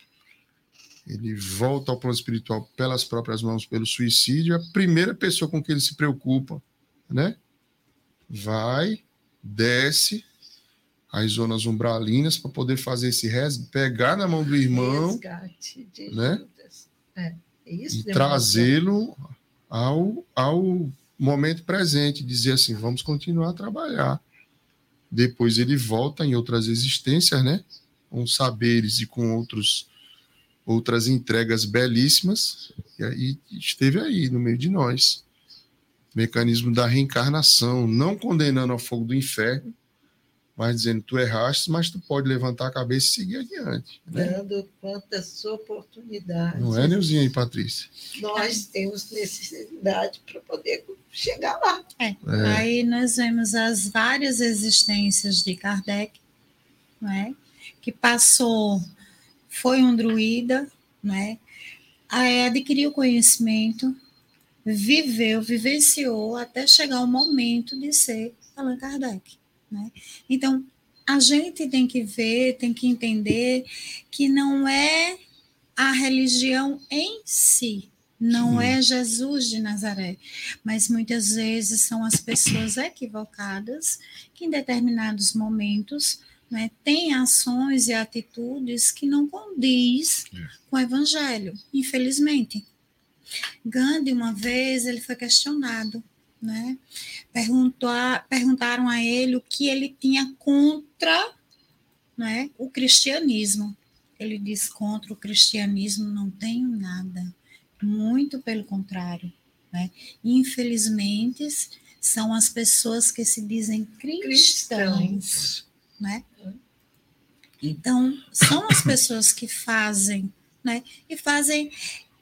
C: ele volta ao plano espiritual pelas próprias mãos, pelo suicídio, a primeira pessoa com que ele se preocupa, né? Vai, desce, as zonas umbralinas para poder fazer esse res, pegar na mão do irmão,
B: Resgate de
C: né?
B: Judas. É, isso
C: e
B: demonstra-
C: trazê-lo ao, ao momento presente, dizer assim, vamos continuar a trabalhar. Depois ele volta em outras existências, né? Com saberes e com outros outras entregas belíssimas, e aí esteve aí no meio de nós. Mecanismo da reencarnação, não condenando ao fogo do inferno, mas dizendo tu erraste, mas tu pode levantar a cabeça e seguir adiante. Né?
B: dando quantas oportunidades
C: Não é, Neuzinha e Patrícia?
B: nós temos necessidade para poder chegar lá.
C: É.
D: Aí nós vemos as várias existências de Kardec, não é? que passou, foi um druida, é? Aí adquiriu conhecimento, viveu, vivenciou até chegar o momento de ser Allan Kardec. Né? Então, a gente tem que ver, tem que entender que não é a religião em si, não
C: Sim.
D: é Jesus de Nazaré, mas muitas vezes são as pessoas equivocadas que em determinados momentos né, têm ações e atitudes que não condiz com o evangelho, infelizmente. Gandhi, uma vez, ele foi questionado, né? A- perguntaram a ele o que ele tinha contra né, o cristianismo. Ele disse: contra o cristianismo não tenho nada, muito pelo contrário. Né? Infelizmente, são as pessoas que se dizem cristãos. Né? Então, são as pessoas que fazem, né? E fazem,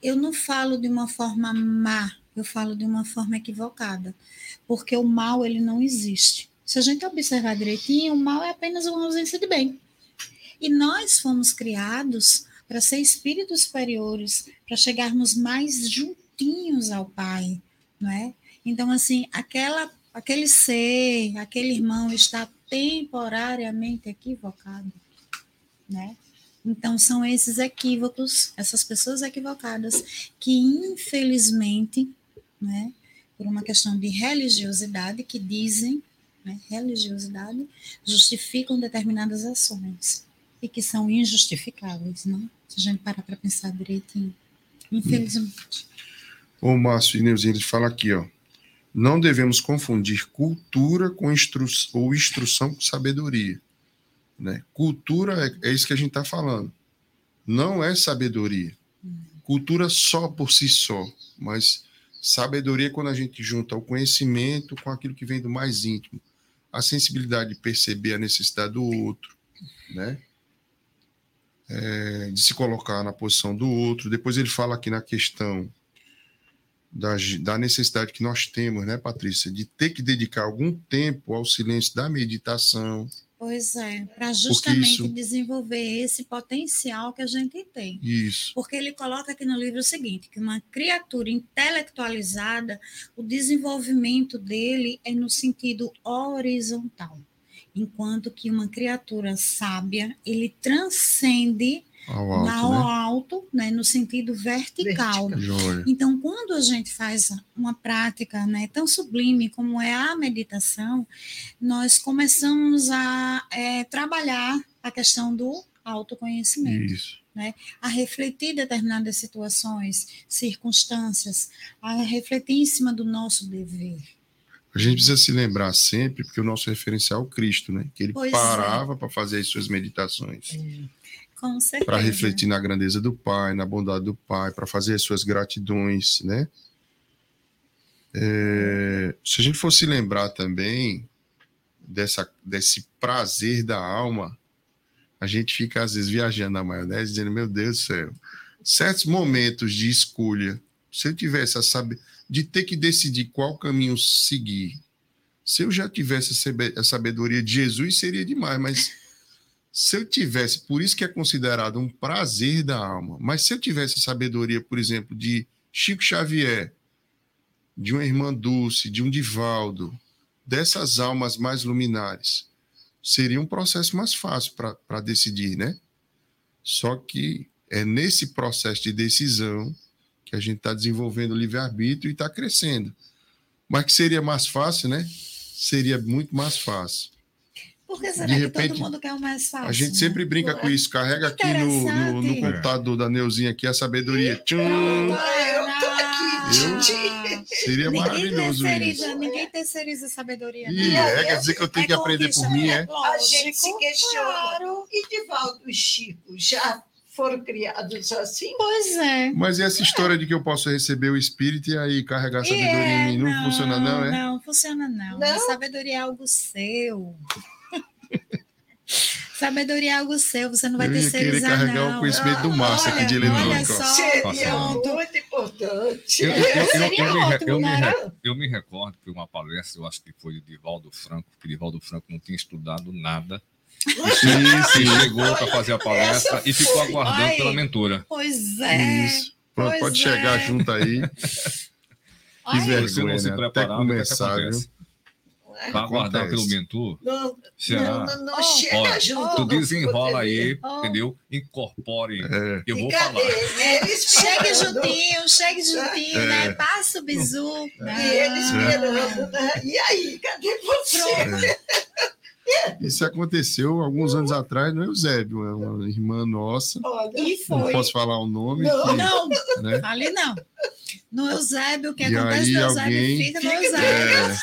D: eu não falo de uma forma má, eu falo de uma forma equivocada, porque o mal ele não existe. Se a gente observar direitinho, o mal é apenas uma ausência de bem. E nós fomos criados para ser espíritos superiores, para chegarmos mais juntinhos ao Pai, não é? Então, assim, aquela, aquele ser, aquele irmão está temporariamente equivocado, né? Então, são esses equívocos, essas pessoas equivocadas, que infelizmente, né, por uma questão de religiosidade, que dizem, né, religiosidade, justificam determinadas ações e que são injustificáveis, né? Se a gente parar para pensar direitinho. Infelizmente.
C: O Márcio Neuzinho, ele fala aqui, ó. Não devemos confundir cultura com instru ou instrução com sabedoria. Né? Cultura é, é isso que a gente está falando. Não é sabedoria. Cultura só por si só, mas sabedoria é quando a gente junta o conhecimento com aquilo que vem do mais íntimo, a sensibilidade de perceber a necessidade do outro, né? É, de se colocar na posição do outro. Depois ele fala aqui na questão da, da necessidade que nós temos, né, Patrícia, de ter que dedicar algum tempo ao silêncio da meditação.
D: Pois é, para justamente
C: isso-
D: desenvolver esse potencial que a gente tem.
C: Isso.
D: Porque ele coloca aqui no livro o seguinte, que uma criatura intelectualizada, o desenvolvimento dele é no sentido horizontal, enquanto que uma criatura sábia, ele transcende
C: Ao alto,
D: ao
C: né?
D: alto, né, no sentido vertical.
B: Vertical.
D: Então, quando a gente faz uma prática né, tão sublime como é a meditação, nós começamos a eh, trabalhar a questão do autoconhecimento
C: Isso.
D: a refletir determinadas situações, circunstâncias, a refletir em cima do nosso dever.
C: A gente precisa se lembrar sempre, porque o nosso referencial é o Cristo, né? Que ele
D: Pois é.
C: parava para fazer as suas meditações,
D: certeza.
C: Para refletir na grandeza do Pai, na bondade do Pai, para fazer as suas gratidões, né? É, se a gente fosse lembrar também dessa, desse prazer da alma, a gente fica às vezes viajando na maionese, dizendo, meu Deus do céu, certos momentos de escolha, se eu tivesse a saber, de ter que decidir qual caminho seguir, se eu já tivesse a sabe- a sabedoria de Jesus, seria demais, mas se eu tivesse, por isso que é considerado um prazer da alma, mas se eu tivesse sabedoria, por exemplo, de Chico Xavier, de uma irmã Dulce, de um Divaldo, dessas almas mais luminares, seria um processo mais fácil para decidir, né? Só que é nesse processo de decisão que a gente está desenvolvendo o livre-arbítrio e está crescendo. Mas que seria mais fácil, né? Seria muito mais fácil.
D: Por que será
C: De
D: que
C: repente,
D: todo mundo quer o mais fácil?
C: A gente sempre brinca com isso. Carrega aqui no, no, no computador da Neuzinha aqui a sabedoria. Tchum!
B: Eu tô aqui,
C: Eu? Seria
D: Ninguém
C: maravilhoso
D: terceiriza,
C: isso.
D: ninguém terceiriza a sabedoria.
C: Ih,
D: não.
C: é, quer dizer que eu tenho que aprender por mim, é?
B: A gente se questiona.
D: Claro.
B: E Divaldo e Chico já foram criados assim?
D: Pois é.
C: Mas e essa história de que eu posso receber o espírito e aí carregar a sabedoria
D: É,
C: em mim? Não, funciona, não, né?
D: Não, funciona não.
B: Não?
D: A sabedoria é algo seu. Sabedoria é algo seu, você não vai
C: Eu ia querer
D: terceirizar,
C: carregar
D: não.
C: o conhecimento do Márcio aqui de
D: Olha,
C: eletrônica.
D: olha só,
B: Seria muito importante.
A: Eu, eu- eu- eu- eu me, eu eu recordo que uma palestra, eu acho que foi de Divaldo Franco, que Divaldo Franco não tinha estudado nada.
C: Sim,
A: E
C: sim.
A: chegou para fazer a palestra
B: Essa
A: e ficou
B: foi.
A: aguardando
D: Ai.
A: pela mentora.
D: Pois é.
C: Isso. Pronto,
D: Pois
C: pode
D: é.
C: chegar junto aí. Que vergonha,
A: Se não se
C: né?
A: preparar,
C: Até
A: é
C: começar,
A: acontece? Vai aguardar pelo mentor?
B: Não,
A: Será?
B: não, não, não
D: Oh,
B: chega
A: Olha,
B: junto.
A: Tu desenrola aí,
D: Oh.
A: entendeu? Incorpore.
C: É.
A: Eu vou
B: cadê?
A: falar.
B: Eles
D: Chegue juntinho, chegue juntinho,
C: É.
D: né? Passa o bizu.
B: E eles esperando, né? E aí, cadê você?
C: Isso aconteceu alguns anos atrás no Eusébio, é uma irmã nossa.
B: Olha,
C: Não posso falar o nome.
B: Não.
C: que,
D: Não,
C: né?
D: fale não. No Eusébio, o que
C: E
D: acontece
C: aí
D: no Eusébio
C: alguém-
D: fica no Eusébio.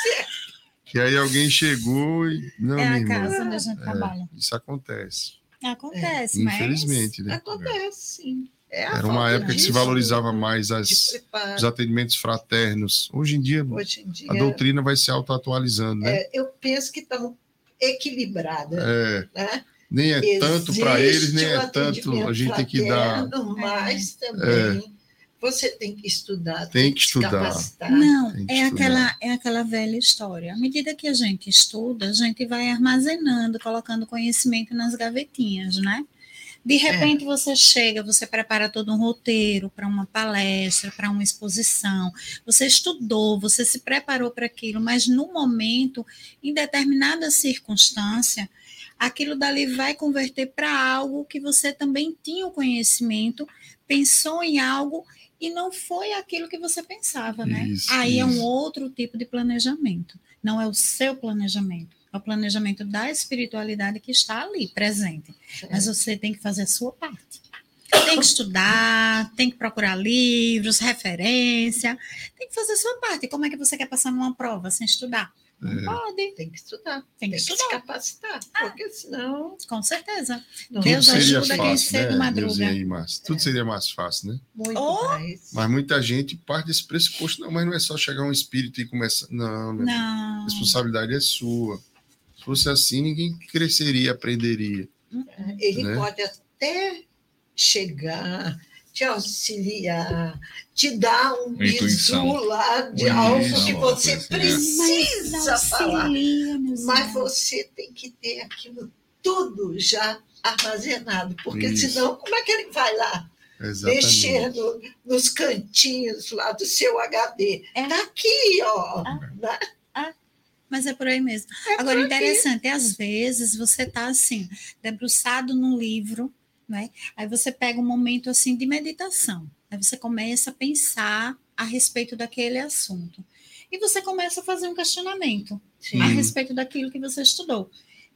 C: Que aí alguém chegou e. Não,
D: É a
C: irmã,
D: casa onde a gente trabalha.
C: isso acontece.
D: Acontece, mas...
C: Infelizmente, né?
B: acontece, sim. É
C: Era uma época que se valorizava mais
B: de
C: as, os atendimentos fraternos. Hoje em dia,
B: Hoje em dia,
C: a doutrina vai se auto-atualizando, né?
B: é, eu penso que estão equilibradas.
C: É,
B: Né?
C: nem é tanto para eles, nem
B: Existe
C: é tanto. A gente tem que dar.
B: Mas também você tem que estudar,
C: Tem que
B: se
C: estudar.
B: capacitar.
D: Não,
C: Tem que
D: é
C: estudar.
D: aquela, é aquela velha história. À medida que a gente estuda, a gente vai armazenando, colocando conhecimento nas gavetinhas, né? De repente você chega, você prepara todo um roteiro para uma palestra, para uma exposição. Você estudou, você se preparou para aquilo, mas no momento, em determinada circunstância, aquilo dali vai converter para algo que você também tinha o conhecimento, pensou em algo e não foi aquilo que você pensava, né?
C: Isso,
D: Aí é um
C: isso.
D: outro tipo de planejamento. Não é o seu planejamento, é o planejamento da espiritualidade que está ali presente. Mas você tem que fazer a sua parte. Tem que estudar, tem que procurar livros, referência, tem que fazer a sua parte. Como é que você quer passar numa prova sem estudar? Não
C: É.
D: pode,
B: Tem que estudar,
D: tem
B: tem
D: que
B: que se
D: estudar,
B: capacitar, porque senão
D: com certeza.
B: não
D: Deus
C: Tudo seria
D: ajuda quem
C: fácil,
D: cedo
C: né,
D: madruga.
C: Márcio? Tudo seria mais fácil, né?
B: muito
D: Oh!
B: mais.
C: Mas muita gente parte desse pressuposto, não, mas não é só chegar um espírito e começar. Não.
D: Não.
C: A responsabilidade é sua. Se fosse assim, ninguém cresceria, aprenderia.
B: Ele
C: né?
B: pode até chegar, te auxiliar, te dar um bisu lá de algo que você
A: coisa,
B: precisa falar.
D: auxilia, meus
B: Mas você tem que ter aquilo tudo já armazenado, porque
C: Isso.
B: senão como é que ele vai lá
C: Exatamente.
B: mexer no- nos cantinhos lá do seu HD?
D: É.
B: Tá aqui, ó.
D: Ah.
B: né?
D: Mas é por aí mesmo. Agora, interessante, às vezes você está assim, debruçado num livro, né? Aí você pega um momento assim de meditação. Aí você começa a pensar a respeito daquele assunto. E você começa a fazer um questionamento
B: Sim.
D: a respeito daquilo que você estudou.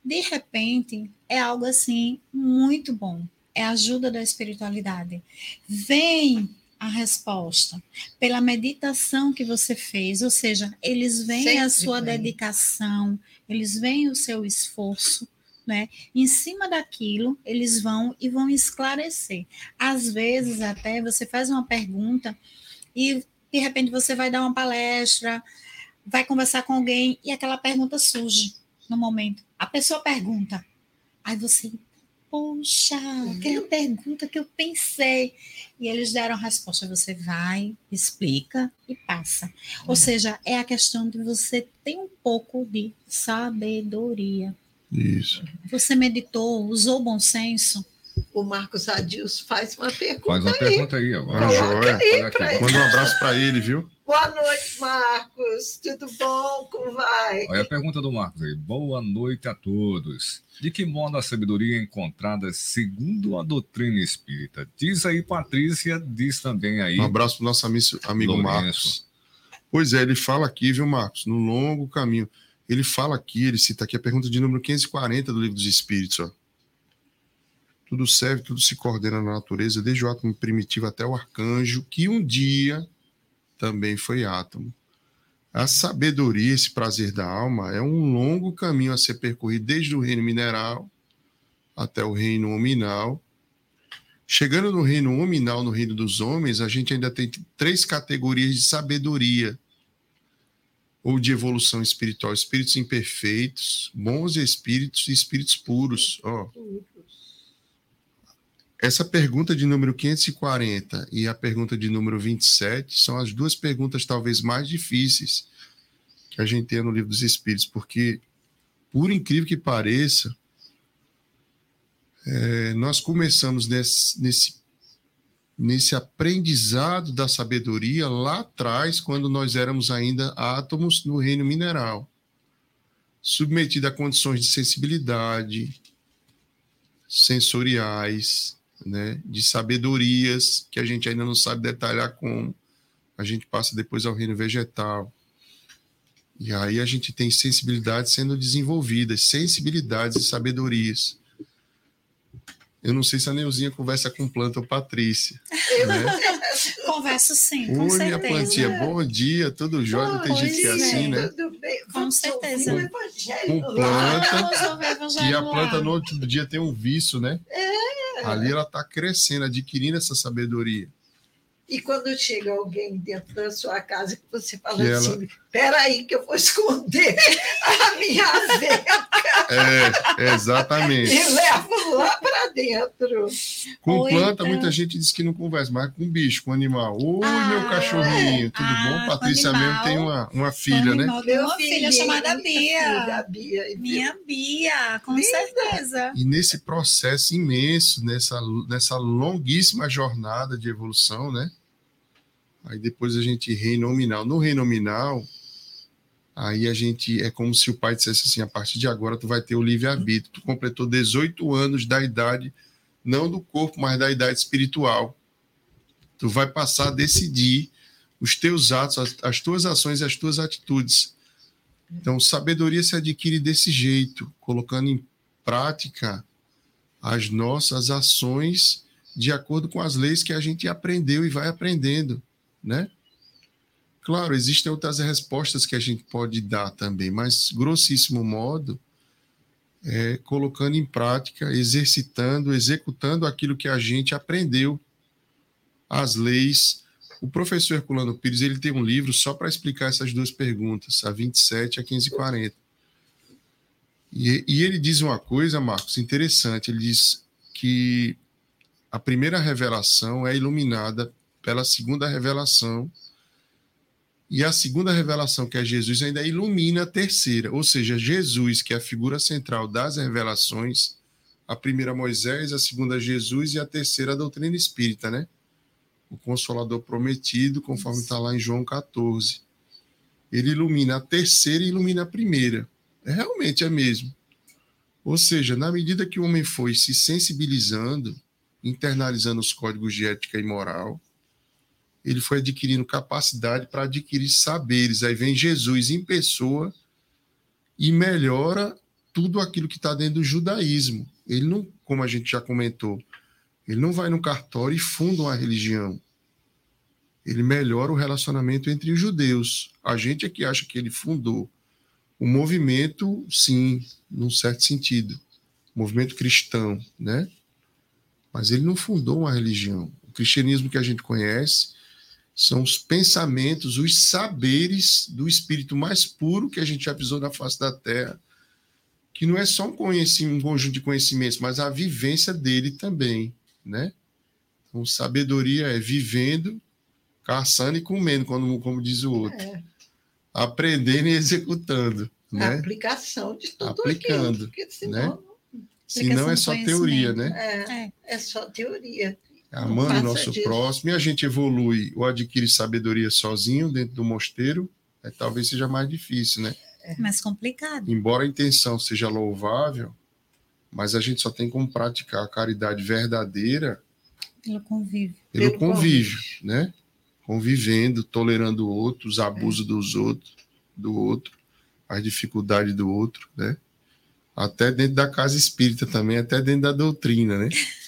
D: De repente, é algo assim muito bom. É a ajuda da espiritualidade. Vem a resposta pela meditação que você fez, ou seja, eles veem a
B: Sempre
D: sua
B: vem.
D: dedicação, eles veem o seu esforço, né? Em cima daquilo, eles vão e vão esclarecer. Às vezes, até você faz uma pergunta e de repente você vai dar uma palestra, vai conversar com alguém e aquela pergunta surge no momento. A pessoa pergunta, aí você, poxa, aquela pergunta que eu pensei. E eles deram a resposta. Você vai, explica e passa. Ou seja, é a questão de você ter um pouco de sabedoria.
C: Isso.
D: Você meditou, usou bom senso.
B: O Marcos Adilson faz uma pergunta.
A: Faz uma pergunta aí agora.
C: Uma joia.
A: Aqui.
C: Manda um abraço para ele, viu?
B: Boa noite, Marcos. Tudo bom? Como vai?
A: Olha a pergunta do Marcos aí. Boa noite a todos. De que modo a sabedoria é encontrada segundo a doutrina espírita? Diz aí, Patrícia, diz também aí.
C: Um abraço para nosso amigo, amigo
A: Lourenço.
C: Marcos. Pois é, ele fala aqui, viu, Marcos? No longo caminho. Ele fala aqui, ele cita aqui a pergunta de número 540 do Livro dos Espíritos. Ó. Tudo serve, tudo se coordena na natureza, desde o átomo primitivo até o arcanjo, que um dia também foi átomo. A sabedoria, esse prazer da alma, é um longo caminho a ser percorrido desde o reino mineral até o reino hominal. Chegando no reino hominal, no reino dos homens, a gente ainda tem três categorias de sabedoria ou de evolução espiritual: espíritos imperfeitos, bons espíritos e espíritos puros. Ó. Essa pergunta de número 540 e a pergunta de número 27 são as duas perguntas talvez mais difíceis que a gente tem no livro dos Espíritos, porque, por incrível que pareça, é, nós começamos nesse, nesse, nesse aprendizado da sabedoria lá atrás, quando nós éramos ainda átomos no reino mineral, submetido a condições de sensibilidade, sensoriais, né, de sabedorias que a gente ainda não sabe detalhar como. A gente passa depois ao reino vegetal. E aí a gente tem sensibilidades sendo desenvolvidas, sensibilidades e sabedorias. Eu não sei se a Neuzinha conversa com planta ou Patrícia. Né?
D: Converso sim, com
C: Oi,
D: certeza.
C: minha plantinha, bom dia, tudo jóia? Tem gente que é assim, né?
B: Tudo bem?
D: Com certeza.
C: Com planta. E a planta no outro dia tem um vício, né? É. Ali ela está crescendo, adquirindo essa sabedoria.
B: E quando chega alguém dentro da sua casa que você fala
C: Que ela-
B: assim, peraí que eu vou esconder a minha veia
C: É, exatamente.
B: e levo lá para dentro.
C: Com
D: Ou
C: planta,
D: então-
C: muita gente diz que não conversa, mas com bicho, com animal. Oi,
D: Ah,
C: meu cachorrinho, tudo
D: ah,
C: bom? Patrícia
D: animal.
C: mesmo tem uma, uma filha, né?
D: animal tem uma filha chamada Bia.
B: filha, Bia.
D: Minha Bia, com
B: Linda.
D: certeza.
C: E nesse processo imenso, nessa, nessa longuíssima jornada de evolução, né? Aí depois a gente reinominal. No reinominal, aí a gente é como se o pai dissesse assim: a partir de agora tu vai ter o livre-arbítrio. Tu completou 18 anos da idade, não do corpo, mas da idade espiritual. Tu vai passar a decidir os teus atos, as, as tuas ações e as tuas atitudes. Então, sabedoria se adquire desse jeito, colocando em prática as nossas ações de acordo com as leis que a gente aprendeu e vai aprendendo, né? Claro, existem outras respostas que a gente pode dar também, mas grossíssimo modo, é colocando em prática, exercitando, executando aquilo que a gente aprendeu, as leis. O professor Herculano Pires ele tem um livro só para explicar essas duas perguntas, a 27 e a 1540. E, e ele diz uma coisa, Marcos, interessante. Ele diz que a primeira revelação é iluminada pela segunda revelação, e a segunda revelação, que é Jesus, ainda ilumina a terceira. Ou seja, Jesus, que é a figura central das revelações, a primeira Moisés, a segunda Jesus e a terceira a doutrina espírita, né? O Consolador prometido, conforme está lá em João 14. Ele ilumina a terceira e ilumina a primeira. É, realmente é mesmo. Ou seja, na medida que o homem foi se sensibilizando, internalizando os códigos de ética e moral, ele foi adquirindo capacidade para adquirir saberes. Aí vem Jesus em pessoa e melhora tudo aquilo que está dentro do judaísmo. Ele não, como a gente já comentou, ele não vai no cartório e funda uma religião. Ele melhora o relacionamento entre os judeus. A gente é que acha que ele fundou o movimento, sim, num certo sentido, movimento cristão, né? Mas ele não fundou uma religião. O cristianismo que a gente conhece são os pensamentos, os saberes do espírito mais puro que a gente já pisou na face da terra, que não é só um, conhecimento, um conjunto de conhecimentos, mas a vivência dele também, né? Então, sabedoria é vivendo, caçando e comendo, como, como diz o outro.
B: É,
C: Aprendendo e executando,
B: a
C: né?
B: aplicação de tudo
C: Aplicando,
B: aquilo, porque senão
C: Se não é só teoria, né?
B: é, é só teoria.
C: Amando o nosso
B: disso.
C: próximo, e a gente evolui ou adquire sabedoria sozinho dentro do mosteiro, é, talvez seja mais difícil, né?
D: Mais complicado.
C: Embora a intenção seja louvável, mas a gente só tem como praticar a caridade verdadeira
D: Pelo convívio.
C: pelo
B: Pelo
C: convívio, né? Convivendo, tolerando o outro, os abusos dos outros, do outro, as dificuldades do outro, né? Até dentro da casa espírita também, até dentro da doutrina, né?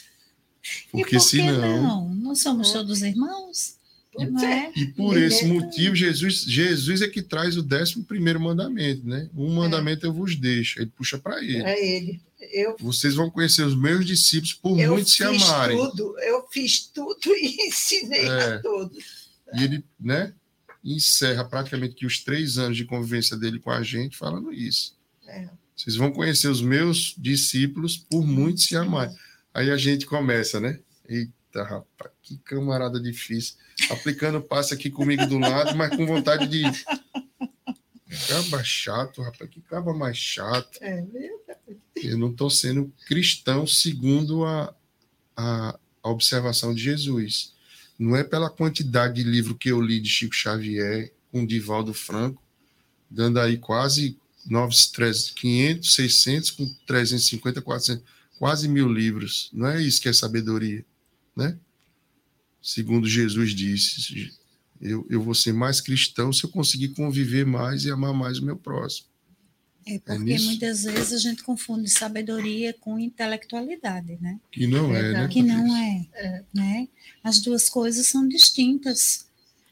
D: Porque e por senão. Não? não somos todos irmãos?
C: É? E por esse motivo, Jesus, Jesus é que traz o décimo primeiro mandamento, né? Um é. mandamento eu vos deixo, ele puxa para ele.
B: É ele. Eu,
C: Vocês vão conhecer os meus discípulos por muito se amarem.
B: Tudo, eu fiz tudo e ensinei é. a todos.
C: E ele, né? Encerra praticamente que os três anos de convivência dele com a gente falando isso. É. Vocês vão conhecer os meus discípulos por muito se amarem. Aí a gente começa, né? Eita, rapaz, que camarada difícil. Aplicando passe aqui comigo do lado, mas com vontade de. Caba chato, rapaz, que caba mais chato.
B: É verdade.
C: Eu não estou sendo cristão segundo a, a, a, observação de Jesus. Não é pela quantidade de livro que eu li de Chico Xavier com Divaldo Franco, dando aí quase 9, 500, 600, com 350, 400 quase mil livros. Não é isso que é sabedoria, né? Segundo Jesus disse, eu, eu vou ser mais cristão se eu conseguir conviver mais e amar mais o meu próximo.
D: É, é porque é muitas vezes a gente confunde sabedoria com intelectualidade, né?
C: Que não é, né?
D: Que não é, é, né? As duas coisas são distintas.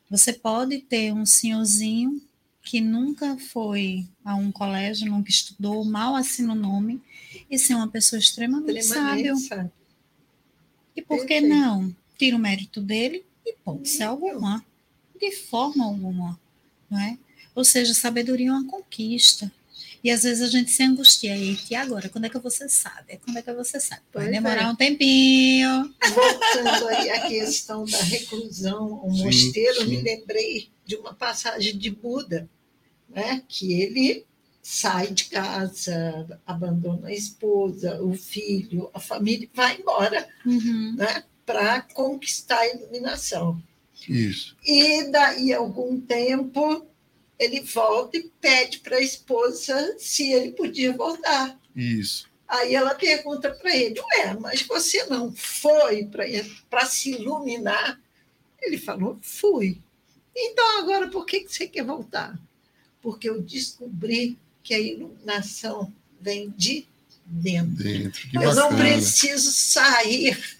D: Você pode ter um senhorzinho que nunca foi a um colégio, nunca estudou, mal assina o nome, e ser uma pessoa extremamente, extremamente sábio. E por Perfeito. que não? Tira o mérito dele e pode ser alguma. De forma alguma. Não é? Ou seja, sabedoria é uma conquista. E às vezes a gente se angustia. E agora? Quando é que você sabe? Quando é que você sabe? Vai pois demorar é. um tempinho.
B: Voltando aí à questão da reclusão, o sim, mosteiro, sim. me lembrei de uma passagem de Buda, né? que ele sai de casa, abandona a esposa, o filho, a família, vai embora uhum. né? para conquistar a iluminação.
C: Isso.
B: E daí algum tempo ele volta e pede para a esposa se ele podia voltar.
C: Isso.
B: Aí ela pergunta para ele: Ué, mas você não foi para se iluminar? Ele falou: Fui. Então agora por que, que você quer voltar? Porque eu descobri que a iluminação vem de dentro.
C: dentro.
B: Que eu não preciso sair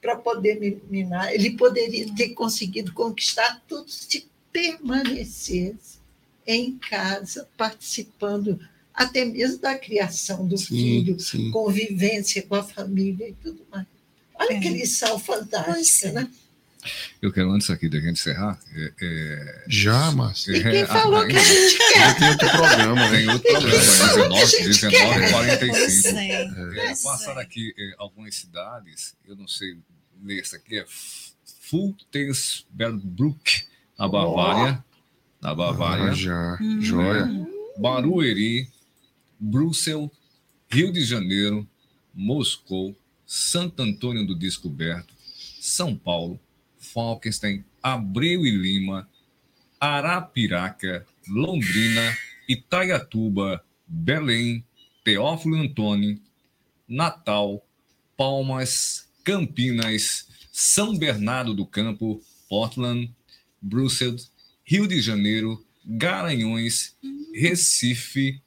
B: para poder me iluminar. Ele poderia ter conseguido conquistar tudo se permanecesse em casa, participando até mesmo da criação do sim, filho, sim. convivência com a família e tudo mais. Olha é. que lição fantástica, é. né?
A: Eu quero, antes aqui da gente encerrar. É, é...
C: Já, mas.
B: E quem é, falou a, que a gente quer?
C: Tem outro programa,
A: Tem outro programa, 19, 19 45. É. É, passando aqui é, algumas cidades, eu não sei ler isso aqui, é Fultensbergbruck, na Bavária. Oh. Na Bavária. Ah,
C: já, hum. joia.
A: Barueri, Bruxelas, Rio de Janeiro, Moscou, Santo Antônio do Descoberto, São Paulo, Falkenstein, Abreu e Lima, Arapiraca, Londrina, Itaiatuba, Belém, Teófilo Antônio, Natal, Palmas, Campinas, São Bernardo do Campo, Portland, Bruxelas, Rio de Janeiro, Garanhões, Recife,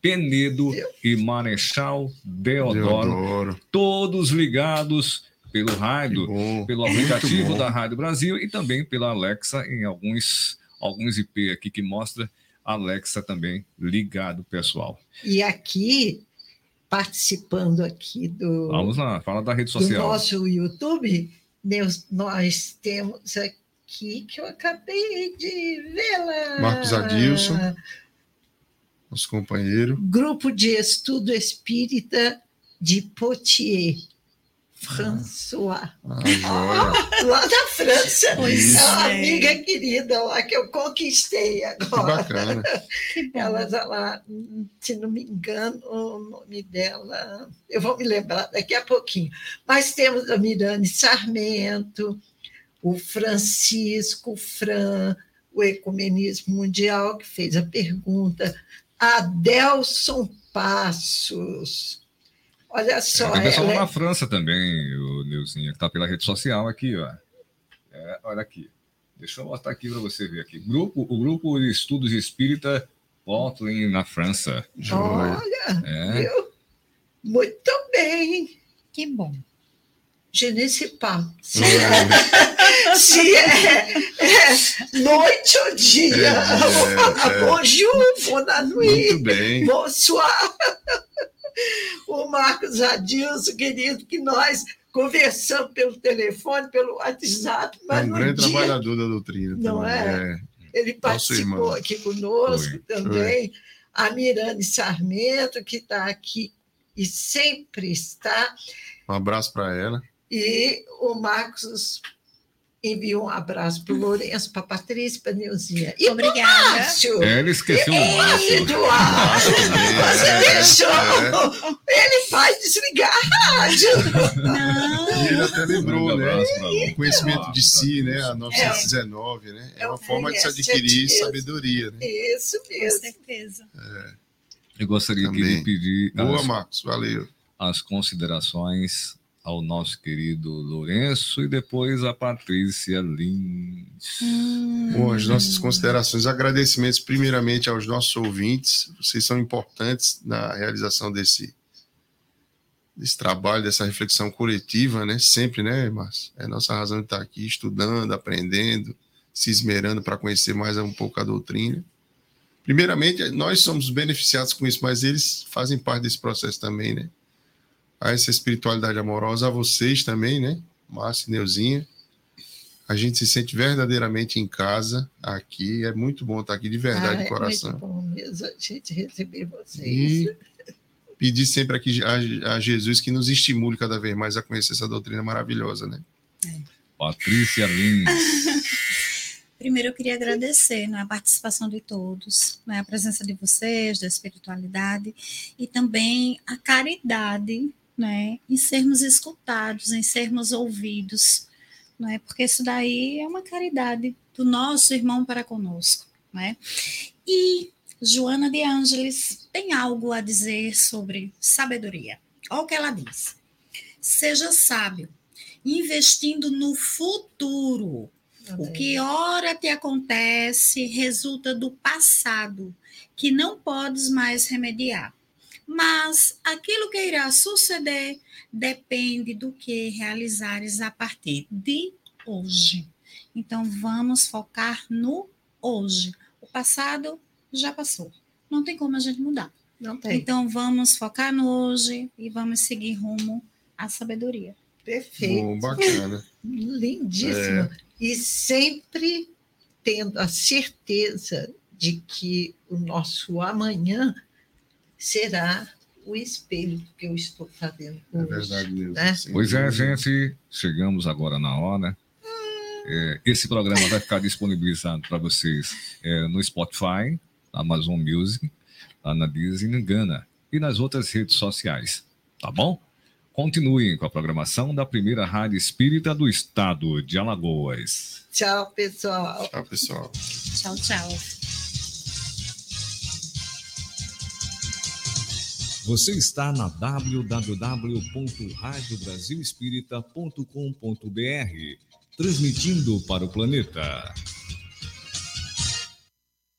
A: Penedo e Marechal Deodoro, Deodoro. todos ligados pelo rádio, pelo aplicativo da Rádio Brasil e também pela Alexa em alguns, alguns IP aqui que mostra Alexa também ligado, pessoal.
B: E aqui, participando aqui do.
A: Vamos lá, fala da rede social.
B: Do nosso YouTube, nós, nós temos aqui que eu acabei de vê-la.
C: Marcos Adilson, nosso companheiro.
B: Grupo de Estudo Espírita de Poitiers. François. Ah, lá da França. Pois é uma amiga querida lá que eu conquistei agora.
C: Que bacana.
B: Ela está lá, se não me engano, o nome dela, eu vou me lembrar daqui a pouquinho. Mas temos a Mirane Sarmento, o Francisco Fran, o Ecumenismo Mundial, que fez a pergunta, Adelson Passos, Olha só.
A: Tem pessoal ela... na França também, o Neuzinho, que está pela rede social aqui, ó. É, olha aqui. Deixa eu mostrar aqui para você ver aqui. Grupo, o grupo de estudos espírita Portland, na França.
B: Olha,
A: É.
B: eu, muito bem.
D: Que bom.
B: Je ne sais pas. Se
C: Hum.
B: é, se é, é noite ou dia.
C: É, é, é.
B: bonjour, bonne nuit,
C: Muito bem.
B: bonsoir. O Marcos Adilson, querido, que nós conversamos pelo telefone, pelo WhatsApp,
C: É
B: mas
C: um
B: no
C: grande
B: dia
C: trabalhador da doutrina.
B: Não
C: também.
B: é? Ele participou aqui conosco
A: Foi,
B: também. A Mirane Sarmento, que está aqui e sempre está.
C: Um abraço para ela.
B: E o Marcos enviou um abraço para o Lourenço, para a Patrícia, para a Neuzinha. E
D: Obrigada.
B: Márcio!
A: É, ele esqueceu o Márcio.
B: Eduardo! Você
C: É,
B: deixou! Ele vai desligar a rádio!
D: Não.
C: E ele até lembrou,
A: Um
C: né? O conhecimento de si, né? A
A: Eduardo.
C: 919, né? É
B: É
C: uma forma de se
B: é
C: adquirir sabedoria, né?
B: Isso
D: Com
B: mesmo.
D: certeza.
A: Eu gostaria aqui de
C: Também.
A: pedir
C: Boa,
A: as,
C: Marcos. Valeu.
A: as considerações ao nosso querido Lourenço e depois a Patrícia Lins.
D: Hum.
C: Bom, as nossas considerações, agradecimentos primeiramente aos nossos ouvintes, vocês são importantes na realização desse, desse trabalho, dessa reflexão coletiva, né? Sempre, né, Márcio? É a nossa razão de estar aqui estudando, aprendendo, se esmerando para conhecer mais um pouco a doutrina. Primeiramente, nós somos beneficiados com isso, mas eles fazem parte desse processo também, né? A essa espiritualidade amorosa, a vocês também, né? Márcio e Neuzinha. A gente se sente verdadeiramente em casa aqui. É muito bom estar aqui de verdade,
B: Ah,
C: de coração.
B: É muito bom mesmo a gente receber vocês.
C: E pedir sempre aqui a, a Jesus que nos estimule cada vez mais a conhecer essa doutrina maravilhosa, né?
A: Patrícia Lins.
D: Primeiro eu queria agradecer né, a participação de todos, né, a presença de vocês, da espiritualidade e também a caridade né, em sermos escutados, em sermos ouvidos, né, porque isso daí é uma caridade do nosso irmão para conosco. Né? E Joana de Ângeles tem algo a dizer sobre sabedoria. Olha o que ela diz. Seja sábio, investindo no futuro. O que ora te acontece resulta do passado, que não podes mais remediar. Mas aquilo que irá suceder depende do que realizares a partir de hoje. Então vamos focar no hoje. O passado já passou. Não tem como a gente mudar.
B: Não tem.
D: Então vamos focar no hoje e vamos seguir rumo à sabedoria.
B: Perfeito.
C: Bom, bacana.
B: Lindíssimo.
C: É.
B: E sempre tendo a certeza de que o nosso amanhã será o espelho que eu estou fazendo
C: É
B: hoje.
C: verdade mesmo.
B: né?
A: Pois é, gente, chegamos agora na hora. É, esse programa vai ficar disponibilizado para vocês é, no Spotify, Amazon Music, lá na Disney Gana e nas outras redes sociais, tá bom? Continuem com a programação da primeira rádio espírita do estado de Alagoas.
B: Tchau, pessoal.
C: Tá, pessoal.
D: Tchau, tchau.
A: Você está na www.radiobrasilespírita.com.br, transmitindo para o planeta.